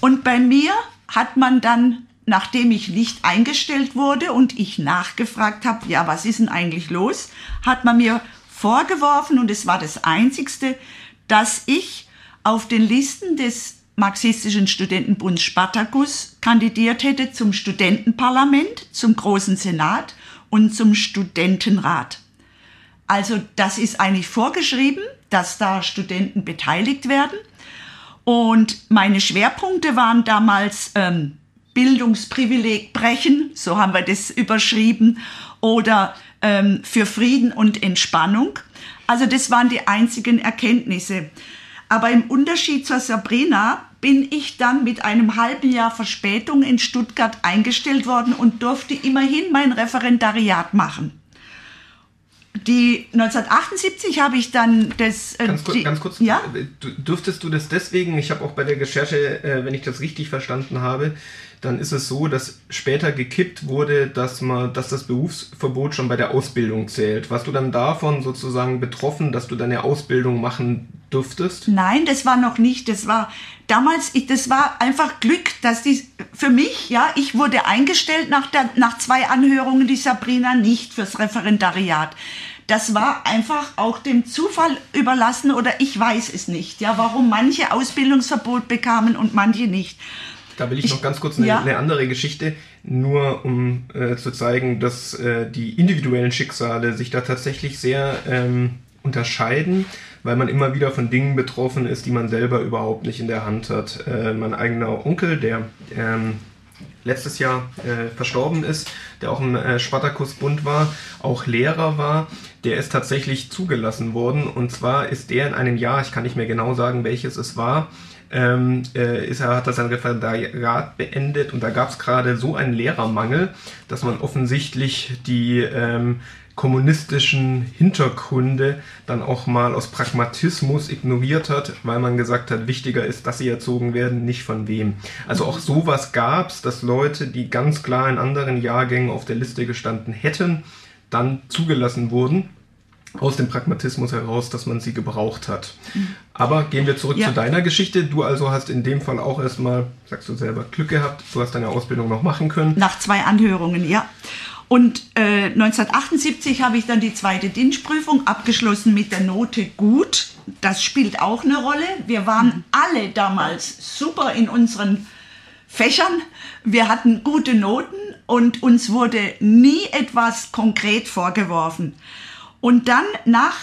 D: Und bei mir hat man dann, nachdem ich nicht eingestellt wurde und ich nachgefragt habe, ja, was ist denn eigentlich los, hat man mir vorgeworfen, und es war das Einzigste, dass ich auf den Listen des Marxistischen Studentenbunds Spartacus kandidiert hätte zum Studentenparlament, zum Großen Senat und zum Studentenrat. Also das ist eigentlich vorgeschrieben, dass da Studenten beteiligt werden. Und meine Schwerpunkte waren damals ähm, Bildungsprivileg brechen, so haben wir das überschrieben, oder ähm, für Frieden und Entspannung. Also das waren die einzigen Erkenntnisse. Aber im Unterschied zur Sabrina bin ich dann mit einem halben Jahr Verspätung in Stuttgart eingestellt worden und durfte immerhin mein Referendariat machen die 1978 habe ich dann das.
B: Äh, ganz, kurz, die, ganz kurz, ja? dürftest du das deswegen, ich habe auch bei der Recherche, äh, wenn ich das richtig verstanden habe, dann ist es so, dass später gekippt wurde, dass man, dass das Berufsverbot schon bei der Ausbildung zählt. Warst du dann davon sozusagen betroffen, dass du deine Ausbildung machen durftest?
D: Nein, das war noch nicht. Das war damals, ich, das war einfach Glück, dass die für mich, ja, ich wurde eingestellt nach der, nach zwei Anhörungen, die Sabrina nicht fürs Referendariat. Das war einfach auch dem Zufall überlassen oder ich weiß es nicht, ja, warum manche Ausbildungsverbot bekamen und manche nicht.
B: Da will ich, ich noch ganz kurz eine, ja. eine andere Geschichte, nur um äh, zu zeigen, dass äh, die individuellen Schicksale sich da tatsächlich sehr ähm, unterscheiden, weil man immer wieder von Dingen betroffen ist, die man selber überhaupt nicht in der Hand hat. Äh, mein eigener Onkel, der ähm, letztes Jahr äh, verstorben ist, der auch im äh, Spartakusbund war, auch Lehrer war, der ist tatsächlich zugelassen worden. Und zwar ist der in einem Jahr, ich kann nicht mehr genau sagen, welches es war, ähm, äh, ist er, hat er sein Referendariat beendet und da gab es gerade so einen Lehrermangel, dass man offensichtlich die ähm, kommunistischen Hintergründe dann auch mal aus Pragmatismus ignoriert hat, weil man gesagt hat, wichtiger ist, dass sie erzogen werden, nicht von wem. Also auch sowas gab es, dass Leute, die ganz klar in anderen Jahrgängen auf der Liste gestanden hätten, dann zugelassen wurden aus dem Pragmatismus heraus, dass man sie gebraucht hat. Aber gehen wir zurück ja. zu deiner Geschichte. Du also hast in dem Fall auch erstmal, sagst du selber, Glück gehabt. Du hast deine Ausbildung noch machen können.
D: Nach zwei Anhörungen, ja. Und äh, 1978 habe ich dann die zweite Dienstprüfung abgeschlossen mit der Note gut. Das spielt auch eine Rolle. Wir waren alle damals super in unseren Fächern. Wir hatten gute Noten und uns wurde nie etwas konkret vorgeworfen. Und dann nach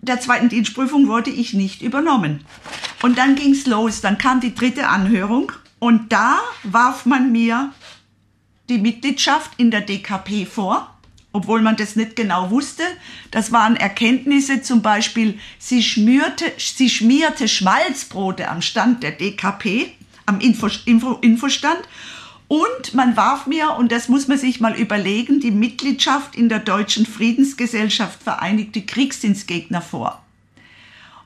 D: der zweiten Dienstprüfung wurde ich nicht übernommen. Und dann ging es los. Dann kam die dritte Anhörung und da warf man mir die Mitgliedschaft in der DKP vor, obwohl man das nicht genau wusste. Das waren Erkenntnisse, zum Beispiel, sie, schmürte, sie schmierte Schmalzbrote am Stand der DKP, am Info, Info, Infostand und man warf mir, und das muss man sich mal überlegen, die Mitgliedschaft in der Deutschen Friedensgesellschaft Vereinigte Kriegsdienstgegner vor.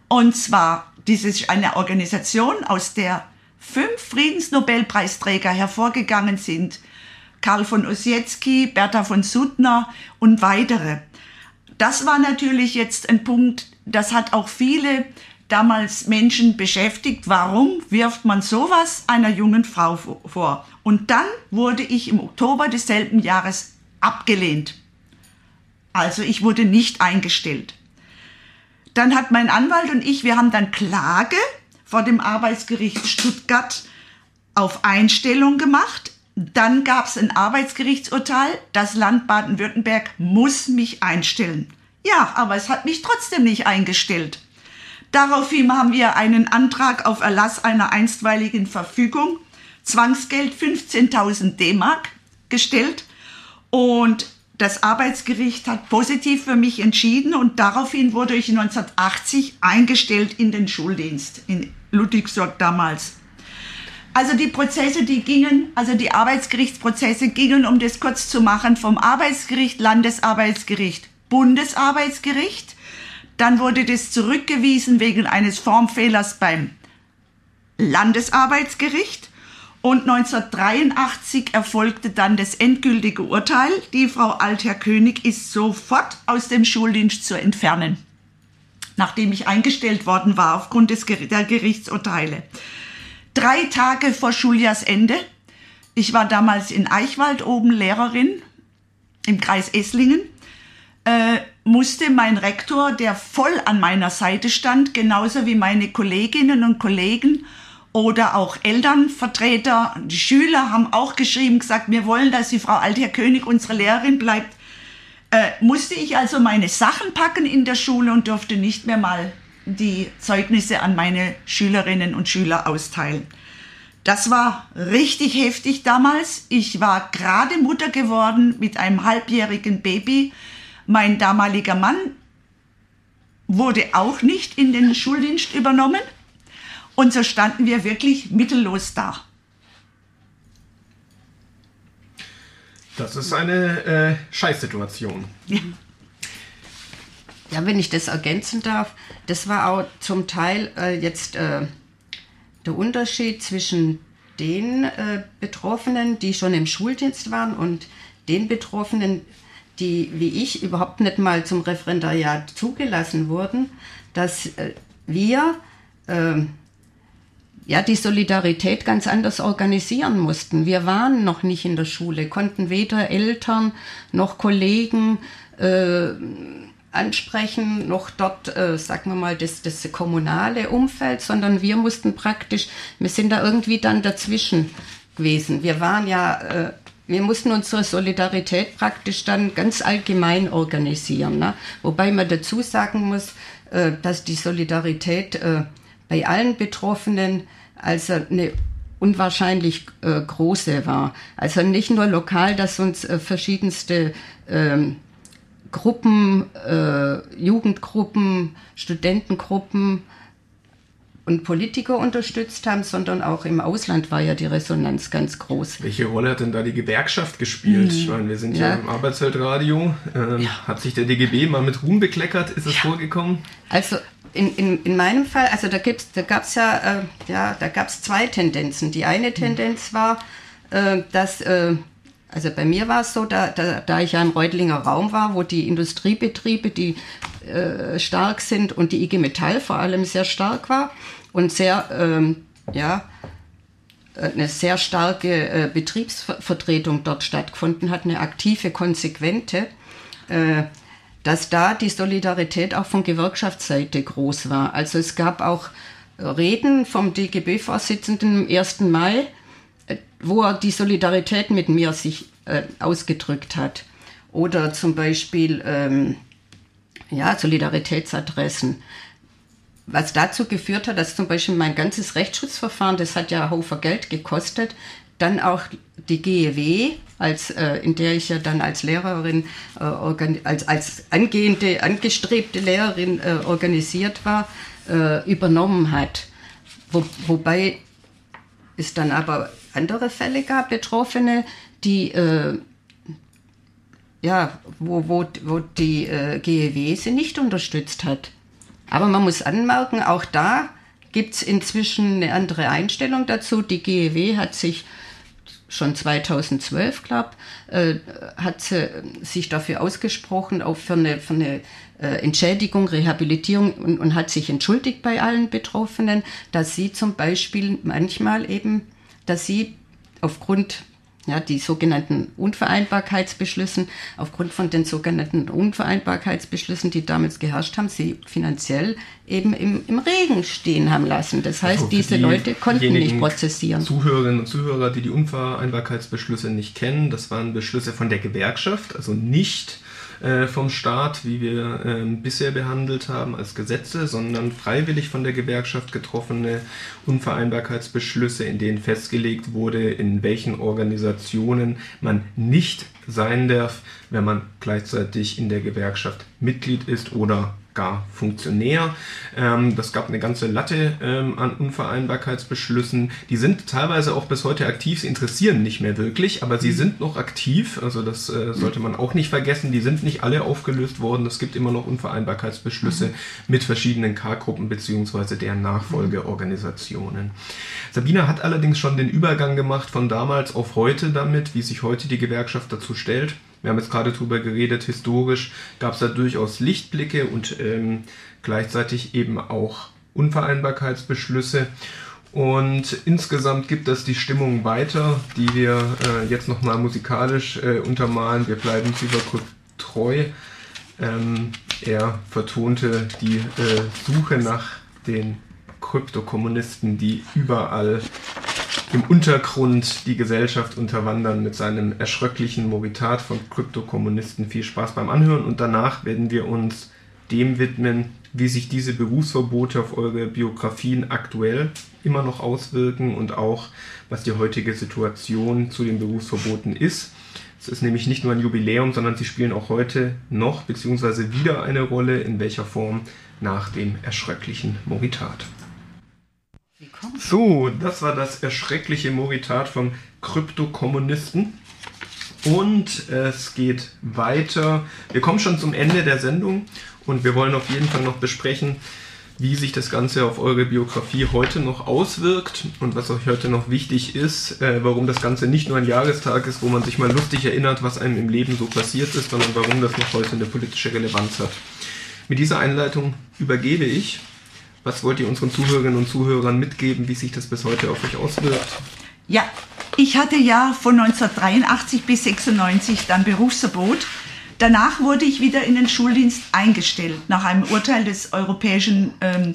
D: Und zwar, dies ist eine Organisation, aus der fünf Friedensnobelpreisträger hervorgegangen sind. Karl von Ossietzky, Bertha von Suttner und weitere. Das war natürlich jetzt ein Punkt, das hat auch viele damals Menschen beschäftigt. Warum wirft man sowas einer jungen Frau vor? Und dann wurde ich im Oktober desselben Jahres abgelehnt. Also ich wurde nicht eingestellt. Dann hat mein Anwalt und ich, wir haben dann Klage vor dem Arbeitsgericht Stuttgart auf Einstellung gemacht. Dann gab es ein Arbeitsgerichtsurteil, das Land Baden-Württemberg muss mich einstellen. Ja, aber es hat mich trotzdem nicht eingestellt. Daraufhin haben wir einen Antrag auf Erlass einer einstweiligen Verfügung, Zwangsgeld 15.000 D-Mark gestellt und das Arbeitsgericht hat positiv für mich entschieden und daraufhin wurde ich 1980 eingestellt in den Schuldienst in Ludwigsburg damals. Also die Prozesse, die gingen, also die Arbeitsgerichtsprozesse gingen, um das kurz zu machen, vom Arbeitsgericht, Landesarbeitsgericht, Bundesarbeitsgericht. Dann wurde das zurückgewiesen wegen eines Formfehlers beim Landesarbeitsgericht. Und 1983 erfolgte dann das endgültige Urteil. Die Frau Altherr König ist sofort aus dem Schuldienst zu entfernen, nachdem ich eingestellt worden war aufgrund des, der Gerichtsurteile. Drei Tage vor Schuljahrsende, ich war damals in Eichwald oben Lehrerin im Kreis Esslingen, äh, musste mein Rektor, der voll an meiner Seite stand, genauso wie meine Kolleginnen und Kollegen, oder auch Elternvertreter, die Schüler haben auch geschrieben, gesagt, wir wollen, dass die Frau Altherr König unsere Lehrerin bleibt. Äh, musste ich also meine Sachen packen in der Schule und durfte nicht mehr mal die Zeugnisse an meine Schülerinnen und Schüler austeilen. Das war richtig heftig damals. Ich war gerade Mutter geworden mit einem halbjährigen Baby. Mein damaliger Mann wurde auch nicht in den Schuldienst übernommen. Und so standen wir wirklich mittellos da.
B: Das ist eine äh, Scheißsituation.
C: Ja. ja, wenn ich das ergänzen darf, das war auch zum Teil äh, jetzt äh, der Unterschied zwischen den äh, Betroffenen, die schon im Schuldienst waren und den Betroffenen, die wie ich überhaupt nicht mal zum Referendariat zugelassen wurden, dass äh, wir ähm, ja, die Solidarität ganz anders organisieren mussten. Wir waren noch nicht in der Schule, konnten weder Eltern noch Kollegen äh, ansprechen, noch dort, äh, sagen wir mal, das, das kommunale Umfeld, sondern wir mussten praktisch, wir sind da irgendwie dann dazwischen gewesen. Wir waren ja, äh, wir mussten unsere Solidarität praktisch dann ganz allgemein organisieren. Ne? Wobei man dazu sagen muss, äh, dass die Solidarität äh, bei allen Betroffenen also eine unwahrscheinlich äh, große war. Also nicht nur lokal, dass uns äh, verschiedenste ähm, Gruppen, äh, Jugendgruppen, Studentengruppen und Politiker unterstützt haben, sondern auch im Ausland war ja die Resonanz ganz groß.
B: Welche Rolle hat denn da die Gewerkschaft gespielt? Hm. Ich meine, wir sind ja, ja im Arbeitsweltradio. Ähm, ja. Hat sich der DGB mal mit Ruhm bekleckert? Ist es ja. vorgekommen?
C: Also in, in, in meinem Fall, also da, gibt's, da gab es ja, äh, ja, da gab es zwei Tendenzen. Die eine Tendenz war, äh, dass, äh, also bei mir war es so, da, da, da ich ja im Reutlinger Raum war, wo die Industriebetriebe, die äh, stark sind und die IG Metall vor allem sehr stark war und sehr, ähm, ja, eine sehr starke äh, Betriebsvertretung dort stattgefunden hat, eine aktive, konsequente. Äh, dass da die Solidarität auch von Gewerkschaftsseite groß war. Also es gab auch Reden vom DGB-Vorsitzenden am 1. Mai, äh, wo er die Solidarität mit mir sich äh, ausgedrückt hat. Oder zum Beispiel ähm, ja, Solidaritätsadressen. Was dazu geführt hat, dass zum Beispiel mein ganzes Rechtsschutzverfahren, das hat ja Haufer Geld gekostet, dann auch die GEW, als, äh, in der ich ja dann als Lehrerin, äh, als, als angehende, angestrebte Lehrerin äh, organisiert war, äh, übernommen hat. Wo, wobei es dann aber andere Fälle gab, Betroffene, die äh, ja, wo, wo, wo die äh, GEW sie nicht unterstützt hat. Aber man muss anmerken, auch da gibt es inzwischen eine andere Einstellung dazu. Die GEW hat sich schon 2012, glaube äh, hat sie sich dafür ausgesprochen, auch für eine, für eine äh, Entschädigung, Rehabilitierung und, und hat sich entschuldigt bei allen Betroffenen, dass sie zum Beispiel manchmal eben, dass sie aufgrund ja, die sogenannten Unvereinbarkeitsbeschlüssen, aufgrund von den sogenannten Unvereinbarkeitsbeschlüssen, die damals geherrscht haben, sie finanziell eben im, im Regen stehen haben lassen. Das heißt, also diese die Leute konnten nicht prozessieren.
B: Zuhörerinnen und Zuhörer, die die Unvereinbarkeitsbeschlüsse nicht kennen, das waren Beschlüsse von der Gewerkschaft, also nicht äh, vom Staat, wie wir äh, bisher behandelt haben, als Gesetze, sondern freiwillig von der Gewerkschaft getroffene Unvereinbarkeitsbeschlüsse, in denen festgelegt wurde, in welchen Organisationen man nicht sein darf, wenn man gleichzeitig in der Gewerkschaft Mitglied ist oder gar Funktionär. Ähm, das gab eine ganze Latte ähm, an Unvereinbarkeitsbeschlüssen. Die sind teilweise auch bis heute aktiv. Sie interessieren nicht mehr wirklich, aber sie sind noch aktiv. Also das äh, sollte man auch nicht vergessen. Die sind nicht alle aufgelöst worden. Es gibt immer noch Unvereinbarkeitsbeschlüsse mhm. mit verschiedenen K-Gruppen beziehungsweise deren Nachfolgeorganisationen. Sabina hat allerdings schon den Übergang gemacht von damals auf heute damit, wie sich heute die Gewerkschaft dazu stellt. Wir haben jetzt gerade darüber geredet, historisch gab es da durchaus Lichtblicke und ähm, gleichzeitig eben auch Unvereinbarkeitsbeschlüsse. Und insgesamt gibt das die Stimmung weiter, die wir äh, jetzt nochmal musikalisch äh, untermalen. Wir bleiben Sivakut treu. Ähm, er vertonte die äh, Suche nach den Kryptokommunisten, die überall im Untergrund die Gesellschaft unterwandern mit seinem erschröcklichen Moritat von Kryptokommunisten. Viel Spaß beim Anhören und danach werden wir uns dem widmen, wie sich diese Berufsverbote auf eure Biografien aktuell immer noch auswirken und auch was die heutige Situation zu den Berufsverboten ist. Es ist nämlich nicht nur ein Jubiläum, sondern sie spielen auch heute noch bzw. wieder eine Rolle, in welcher Form nach dem erschröcklichen Moritat. So, das war das erschreckliche Moritat vom Kryptokommunisten. Und es geht weiter. Wir kommen schon zum Ende der Sendung und wir wollen auf jeden Fall noch besprechen, wie sich das Ganze auf eure Biografie heute noch auswirkt und was euch heute noch wichtig ist, äh, warum das Ganze nicht nur ein Jahrestag ist, wo man sich mal lustig erinnert, was einem im Leben so passiert ist, sondern warum das noch heute eine politische Relevanz hat. Mit dieser Einleitung übergebe ich was wollt ihr unseren Zuhörerinnen und Zuhörern mitgeben, wie sich das bis heute auf euch auswirkt?
D: Ja, ich hatte ja von 1983 bis 96 dann Berufsverbot. Danach wurde ich wieder in den Schuldienst eingestellt, nach einem Urteil des Europäischen ähm,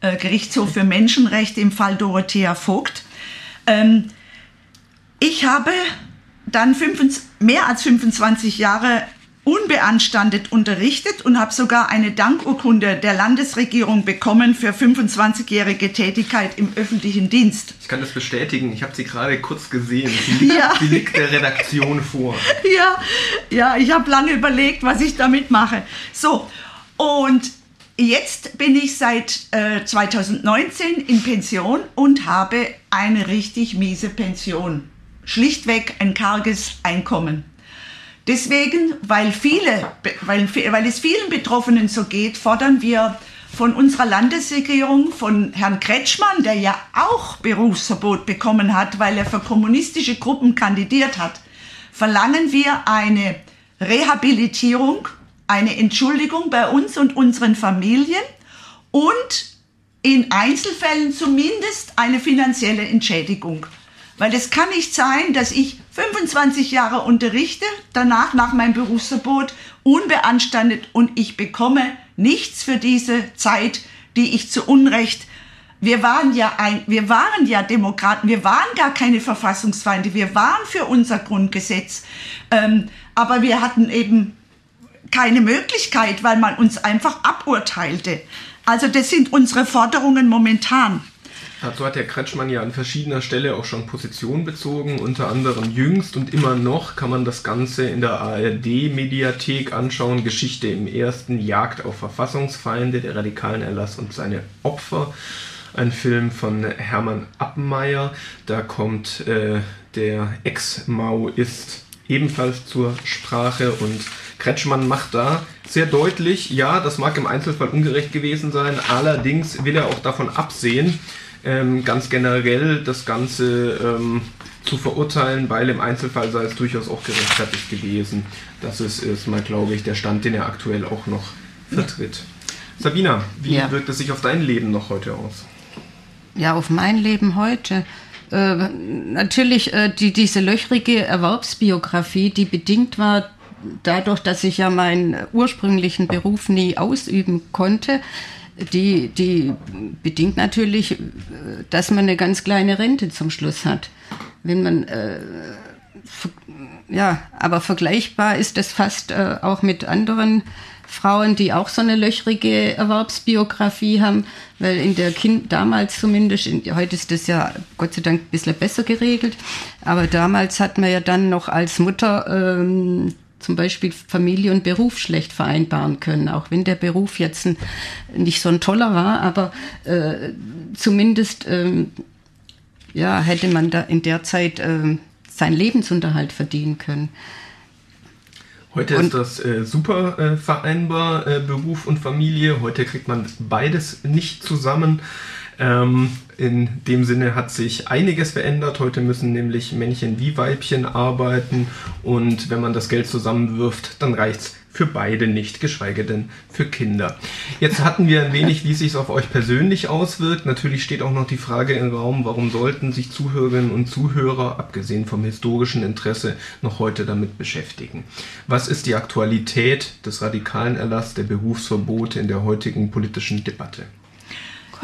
D: äh, Gerichtshofs für Menschenrechte im Fall Dorothea Vogt. Ähm, ich habe dann 25, mehr als 25 Jahre unbeanstandet unterrichtet und habe sogar eine Dankurkunde der Landesregierung bekommen für 25-jährige Tätigkeit im öffentlichen Dienst.
B: Ich kann das bestätigen, ich habe sie gerade kurz gesehen. Sie liegt, ja. sie liegt der Redaktion vor.
D: Ja, ja ich habe lange überlegt, was ich damit mache. So, und jetzt bin ich seit äh, 2019 in Pension und habe eine richtig miese Pension. Schlichtweg ein karges Einkommen. Deswegen, weil, viele, weil, weil es vielen Betroffenen so geht, fordern wir von unserer Landesregierung, von Herrn Kretschmann, der ja auch Berufsverbot bekommen hat, weil er für kommunistische Gruppen kandidiert hat, verlangen wir eine Rehabilitierung, eine Entschuldigung bei uns und unseren Familien und in Einzelfällen zumindest eine finanzielle Entschädigung. Weil es kann nicht sein, dass ich 25 Jahre unterrichte, danach nach meinem Berufsverbot unbeanstandet und ich bekomme nichts für diese Zeit, die ich zu Unrecht wir waren ja ein, wir waren ja Demokraten, wir waren gar keine Verfassungsfeinde, wir waren für unser Grundgesetz, ähm, aber wir hatten eben keine Möglichkeit, weil man uns einfach aburteilte. Also das sind unsere Forderungen momentan.
B: Dazu hat der Kretschmann ja an verschiedener Stelle auch schon Position bezogen, unter anderem jüngst und immer noch kann man das Ganze in der ARD-Mediathek anschauen. Geschichte im ersten Jagd auf Verfassungsfeinde, der radikalen Erlass und seine Opfer. Ein Film von Hermann Appenmeier. Da kommt äh, der Ex-Maoist ebenfalls zur Sprache und Kretschmann macht da sehr deutlich, ja, das mag im Einzelfall ungerecht gewesen sein, allerdings will er auch davon absehen, ähm, ganz generell das Ganze ähm, zu verurteilen, weil im Einzelfall sei es durchaus auch gerechtfertigt gewesen. Das ist erstmal, glaube ich, der Stand, den er aktuell auch noch vertritt. Ja. Sabina, wie ja. wirkt es sich auf dein Leben noch heute aus?
C: Ja, auf mein Leben heute. Äh, natürlich äh, die, diese löchrige Erwerbsbiografie, die bedingt war dadurch, dass ich ja meinen ursprünglichen Beruf nie ausüben konnte, die, die bedingt natürlich, dass man eine ganz kleine Rente zum Schluss hat. Wenn man, äh, ja, aber vergleichbar ist das fast äh, auch mit anderen Frauen, die auch so eine löchrige Erwerbsbiografie haben, weil in der Kind, damals zumindest, in, heute ist das ja Gott sei Dank ein bisschen besser geregelt, aber damals hat man ja dann noch als Mutter ähm, zum Beispiel Familie und Beruf schlecht vereinbaren können, auch wenn der Beruf jetzt ein, nicht so ein toller war, aber äh, zumindest ähm, ja, hätte man da in der Zeit äh, seinen Lebensunterhalt verdienen können.
B: Heute und ist das äh, super äh, vereinbar, äh, Beruf und Familie. Heute kriegt man beides nicht zusammen. Ähm, in dem Sinne hat sich einiges verändert. Heute müssen nämlich Männchen wie Weibchen arbeiten und wenn man das Geld zusammenwirft, dann reicht es für beide nicht, geschweige denn für Kinder. Jetzt hatten wir ein wenig, wie es sich auf euch persönlich auswirkt. Natürlich steht auch noch die Frage im Raum, warum sollten sich Zuhörerinnen und Zuhörer, abgesehen vom historischen Interesse, noch heute damit beschäftigen? Was ist die Aktualität des radikalen Erlasses der Berufsverbote in der heutigen politischen Debatte?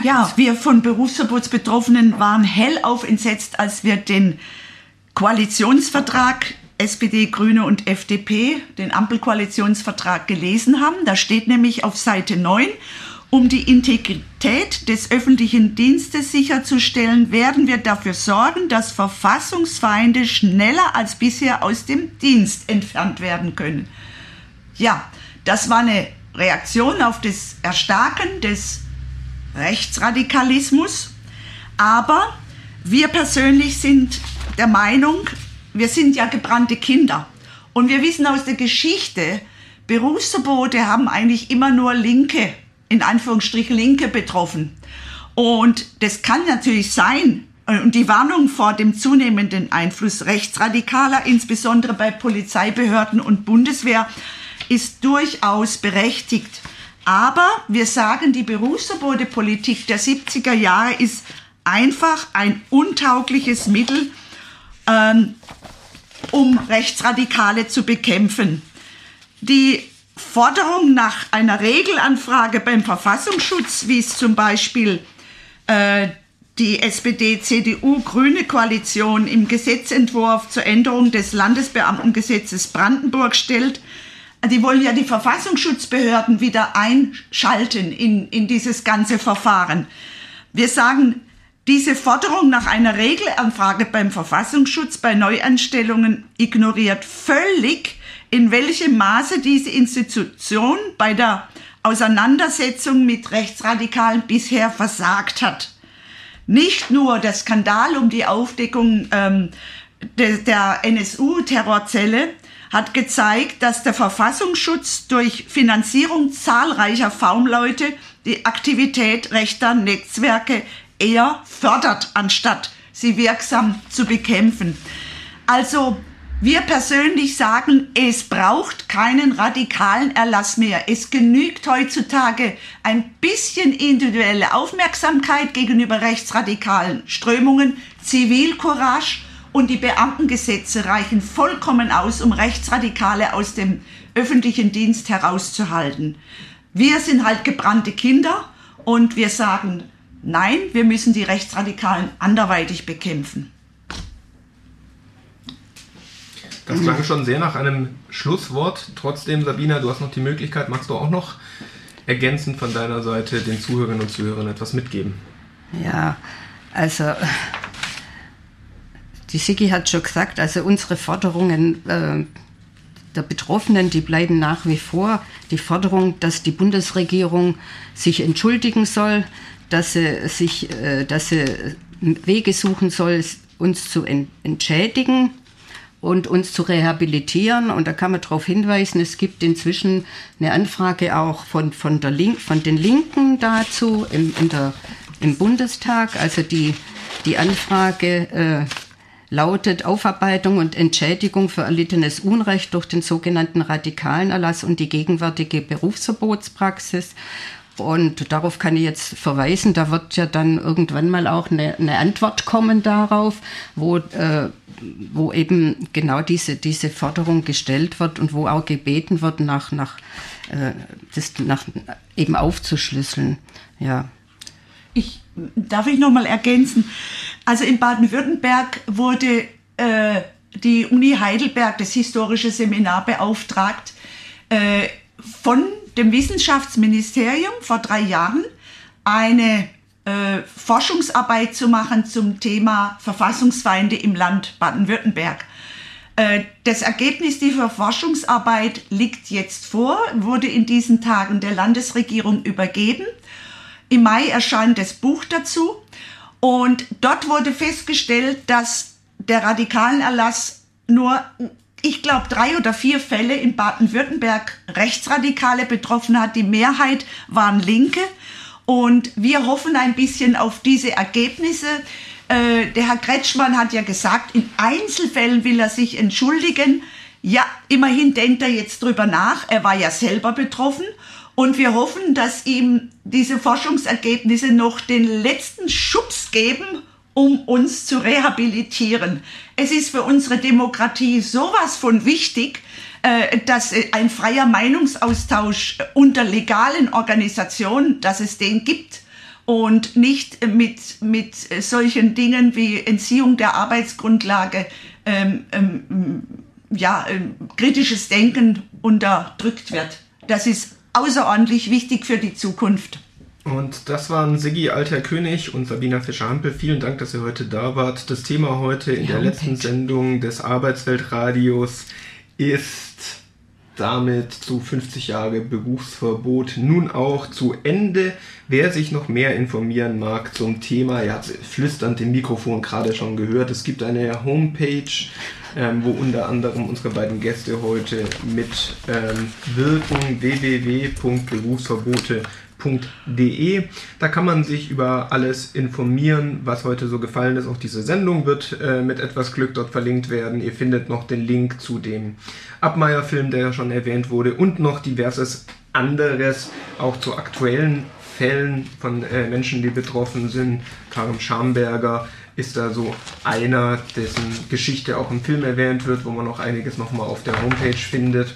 D: Ja, wir von Berufsverbotsbetroffenen waren hellauf entsetzt, als wir den Koalitionsvertrag SPD, Grüne und FDP den Ampelkoalitionsvertrag gelesen haben. Da steht nämlich auf Seite 9, um die Integrität des öffentlichen Dienstes sicherzustellen, werden wir dafür sorgen, dass Verfassungsfeinde schneller als bisher aus dem Dienst entfernt werden können. Ja, das war eine Reaktion auf das Erstarken des Rechtsradikalismus. Aber wir persönlich sind der Meinung, wir sind ja gebrannte Kinder. Und wir wissen aus der Geschichte, Berufsverbote haben eigentlich immer nur Linke, in Anführungsstrichen Linke betroffen. Und das kann natürlich sein, und die Warnung vor dem zunehmenden Einfluss Rechtsradikaler, insbesondere bei Polizeibehörden und Bundeswehr, ist durchaus berechtigt. Aber wir sagen, die Berufsverbotepolitik der 70er Jahre ist einfach ein untaugliches Mittel, ähm, um Rechtsradikale zu bekämpfen. Die Forderung nach einer Regelanfrage beim Verfassungsschutz, wie es zum Beispiel äh, die SPD-CDU-Grüne Koalition im Gesetzentwurf zur Änderung des Landesbeamtengesetzes Brandenburg stellt, die wollen ja die Verfassungsschutzbehörden wieder einschalten in, in dieses ganze Verfahren. Wir sagen, diese Forderung nach einer Regelanfrage beim Verfassungsschutz bei Neuanstellungen ignoriert völlig, in welchem Maße diese Institution bei der Auseinandersetzung mit Rechtsradikalen bisher versagt hat. Nicht nur der Skandal um die Aufdeckung ähm, de, der NSU-Terrorzelle hat gezeigt, dass der Verfassungsschutz durch Finanzierung zahlreicher V-Leute die Aktivität rechter Netzwerke eher fördert, anstatt sie wirksam zu bekämpfen. Also wir persönlich sagen, es braucht keinen radikalen Erlass mehr. Es genügt heutzutage ein bisschen individuelle Aufmerksamkeit gegenüber rechtsradikalen Strömungen, Zivilcourage und die Beamtengesetze reichen vollkommen aus, um Rechtsradikale aus dem öffentlichen Dienst herauszuhalten. Wir sind halt gebrannte Kinder und wir sagen, Nein, wir müssen die Rechtsradikalen anderweitig bekämpfen.
B: Das klang schon sehr nach einem Schlusswort. Trotzdem, Sabina, du hast noch die Möglichkeit, magst du auch noch ergänzend von deiner Seite den Zuhörerinnen und Zuhörern etwas mitgeben?
C: Ja, also die Sigi hat schon gesagt, also unsere Forderungen äh, der Betroffenen, die bleiben nach wie vor. Die Forderung, dass die Bundesregierung sich entschuldigen soll, dass sie sich, äh, dass sie Wege suchen soll, uns zu entschädigen und uns zu rehabilitieren. Und da kann man darauf hinweisen, es gibt inzwischen eine Anfrage auch von, von, der Link, von den Linken dazu im, der, im Bundestag. Also die, die Anfrage äh, lautet Aufarbeitung und Entschädigung für erlittenes Unrecht durch den sogenannten radikalen Erlass und die gegenwärtige Berufsverbotspraxis. Und darauf kann ich jetzt verweisen, da wird ja dann irgendwann mal auch eine, eine Antwort kommen darauf, wo, äh, wo eben genau diese, diese Forderung gestellt wird und wo auch gebeten wird, nach, nach, äh, das nach, eben aufzuschlüsseln. Ja.
D: Ich, darf ich noch mal ergänzen? Also in Baden-Württemberg wurde äh, die Uni Heidelberg, das historische Seminar, beauftragt, äh, von dem Wissenschaftsministerium vor drei Jahren eine äh, Forschungsarbeit zu machen zum Thema Verfassungsfeinde im Land Baden-Württemberg. Äh, das Ergebnis dieser Forschungsarbeit liegt jetzt vor, wurde in diesen Tagen der Landesregierung übergeben. Im Mai erscheint das Buch dazu und dort wurde festgestellt, dass der radikalen Erlass nur, ich glaube, drei oder vier Fälle in Baden-Württemberg Rechtsradikale betroffen hat. Die Mehrheit waren Linke. Und wir hoffen ein bisschen auf diese Ergebnisse. Äh, der Herr Kretschmann hat ja gesagt, in Einzelfällen will er sich entschuldigen. Ja, immerhin denkt er jetzt drüber nach. Er war ja selber betroffen. Und wir hoffen, dass ihm diese Forschungsergebnisse noch den letzten Schubs geben, um uns zu rehabilitieren. Es ist für unsere Demokratie sowas von wichtig, äh, dass ein freier Meinungsaustausch unter legalen Organisationen, dass es den gibt und nicht mit, mit solchen Dingen wie Entziehung der Arbeitsgrundlage, ähm, ähm, ja, ähm, kritisches Denken unterdrückt wird. Das ist außerordentlich wichtig für die Zukunft.
B: Und das waren Siggi Alter König und Sabina Fischer-Hampel. Vielen Dank, dass ihr heute da wart. Das Thema heute in der letzten Sendung des Arbeitsweltradios ist damit zu 50 Jahre Berufsverbot nun auch zu Ende. Wer sich noch mehr informieren mag zum Thema, ihr habt flüsternd im Mikrofon gerade schon gehört, es gibt eine Homepage, ähm, wo unter anderem unsere beiden Gäste heute mitwirken, ähm, www.berufsverbote.de. Da kann man sich über alles informieren, was heute so gefallen ist. Auch diese Sendung wird äh, mit etwas Glück dort verlinkt werden. Ihr findet noch den Link zu dem Abmeier-Film, der ja schon erwähnt wurde, und noch diverses anderes, auch zu aktuellen Fällen von äh, Menschen, die betroffen sind. Karim Schamberger ist da so einer, dessen Geschichte auch im Film erwähnt wird, wo man noch einiges nochmal auf der Homepage findet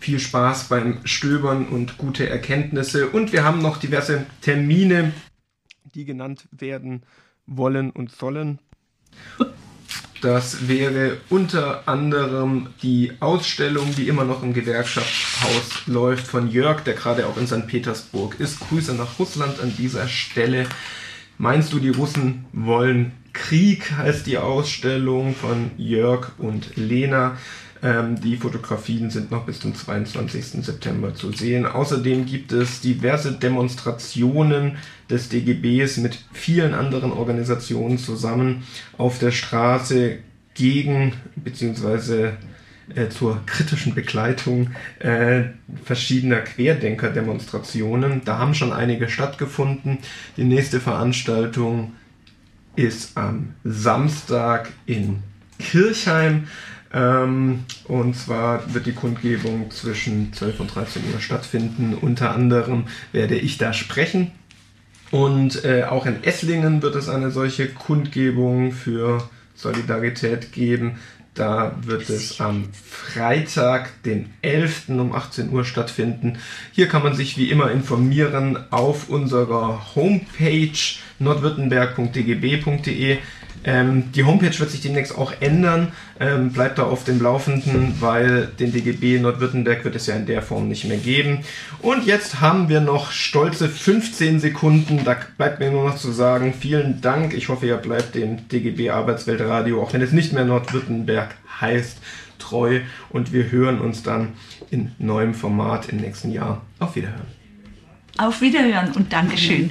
B: viel Spaß beim Stöbern und gute Erkenntnisse. Und wir haben noch diverse Termine, die genannt werden wollen und sollen. Das wäre unter anderem die Ausstellung, die immer noch im Gewerkschaftshaus läuft, von Jörg, der gerade auch in St. Petersburg ist. Grüße nach Russland an dieser Stelle. Meinst du, die Russen wollen Krieg, heißt die Ausstellung von Jörg und Lena. Ähm, die Fotografien sind noch bis zum 22. September zu sehen. Außerdem gibt es diverse Demonstrationen des DGBs mit vielen anderen Organisationen zusammen auf der Straße gegen bzw. Äh, zur kritischen Begleitung äh, verschiedener Querdenker-Demonstrationen. Da haben schon einige stattgefunden. Die nächste Veranstaltung ist am Samstag in Kirchheim. Ähm, und zwar wird die Kundgebung zwischen 12 und 13 Uhr stattfinden. Unter anderem werde ich da sprechen. Und äh, auch in Esslingen wird es eine solche Kundgebung für Solidarität geben. Da wird es am Freitag, den 11. um 18 Uhr stattfinden. Hier kann man sich wie immer informieren auf unserer Homepage nordwürttemberg.dgb.de. Ähm, die Homepage wird sich demnächst auch ändern. Ähm, bleibt da auf dem Laufenden, weil den DGB Nordwürttemberg wird es ja in der Form nicht mehr geben. Und jetzt haben wir noch stolze 15 Sekunden. Da bleibt mir nur noch zu sagen, vielen Dank. Ich hoffe, ihr bleibt dem DGB Arbeitsweltradio, auch wenn es nicht mehr Nordwürttemberg heißt, treu. Und wir hören uns dann in neuem Format im nächsten Jahr. Auf Wiederhören.
D: Auf Wiederhören und Dankeschön.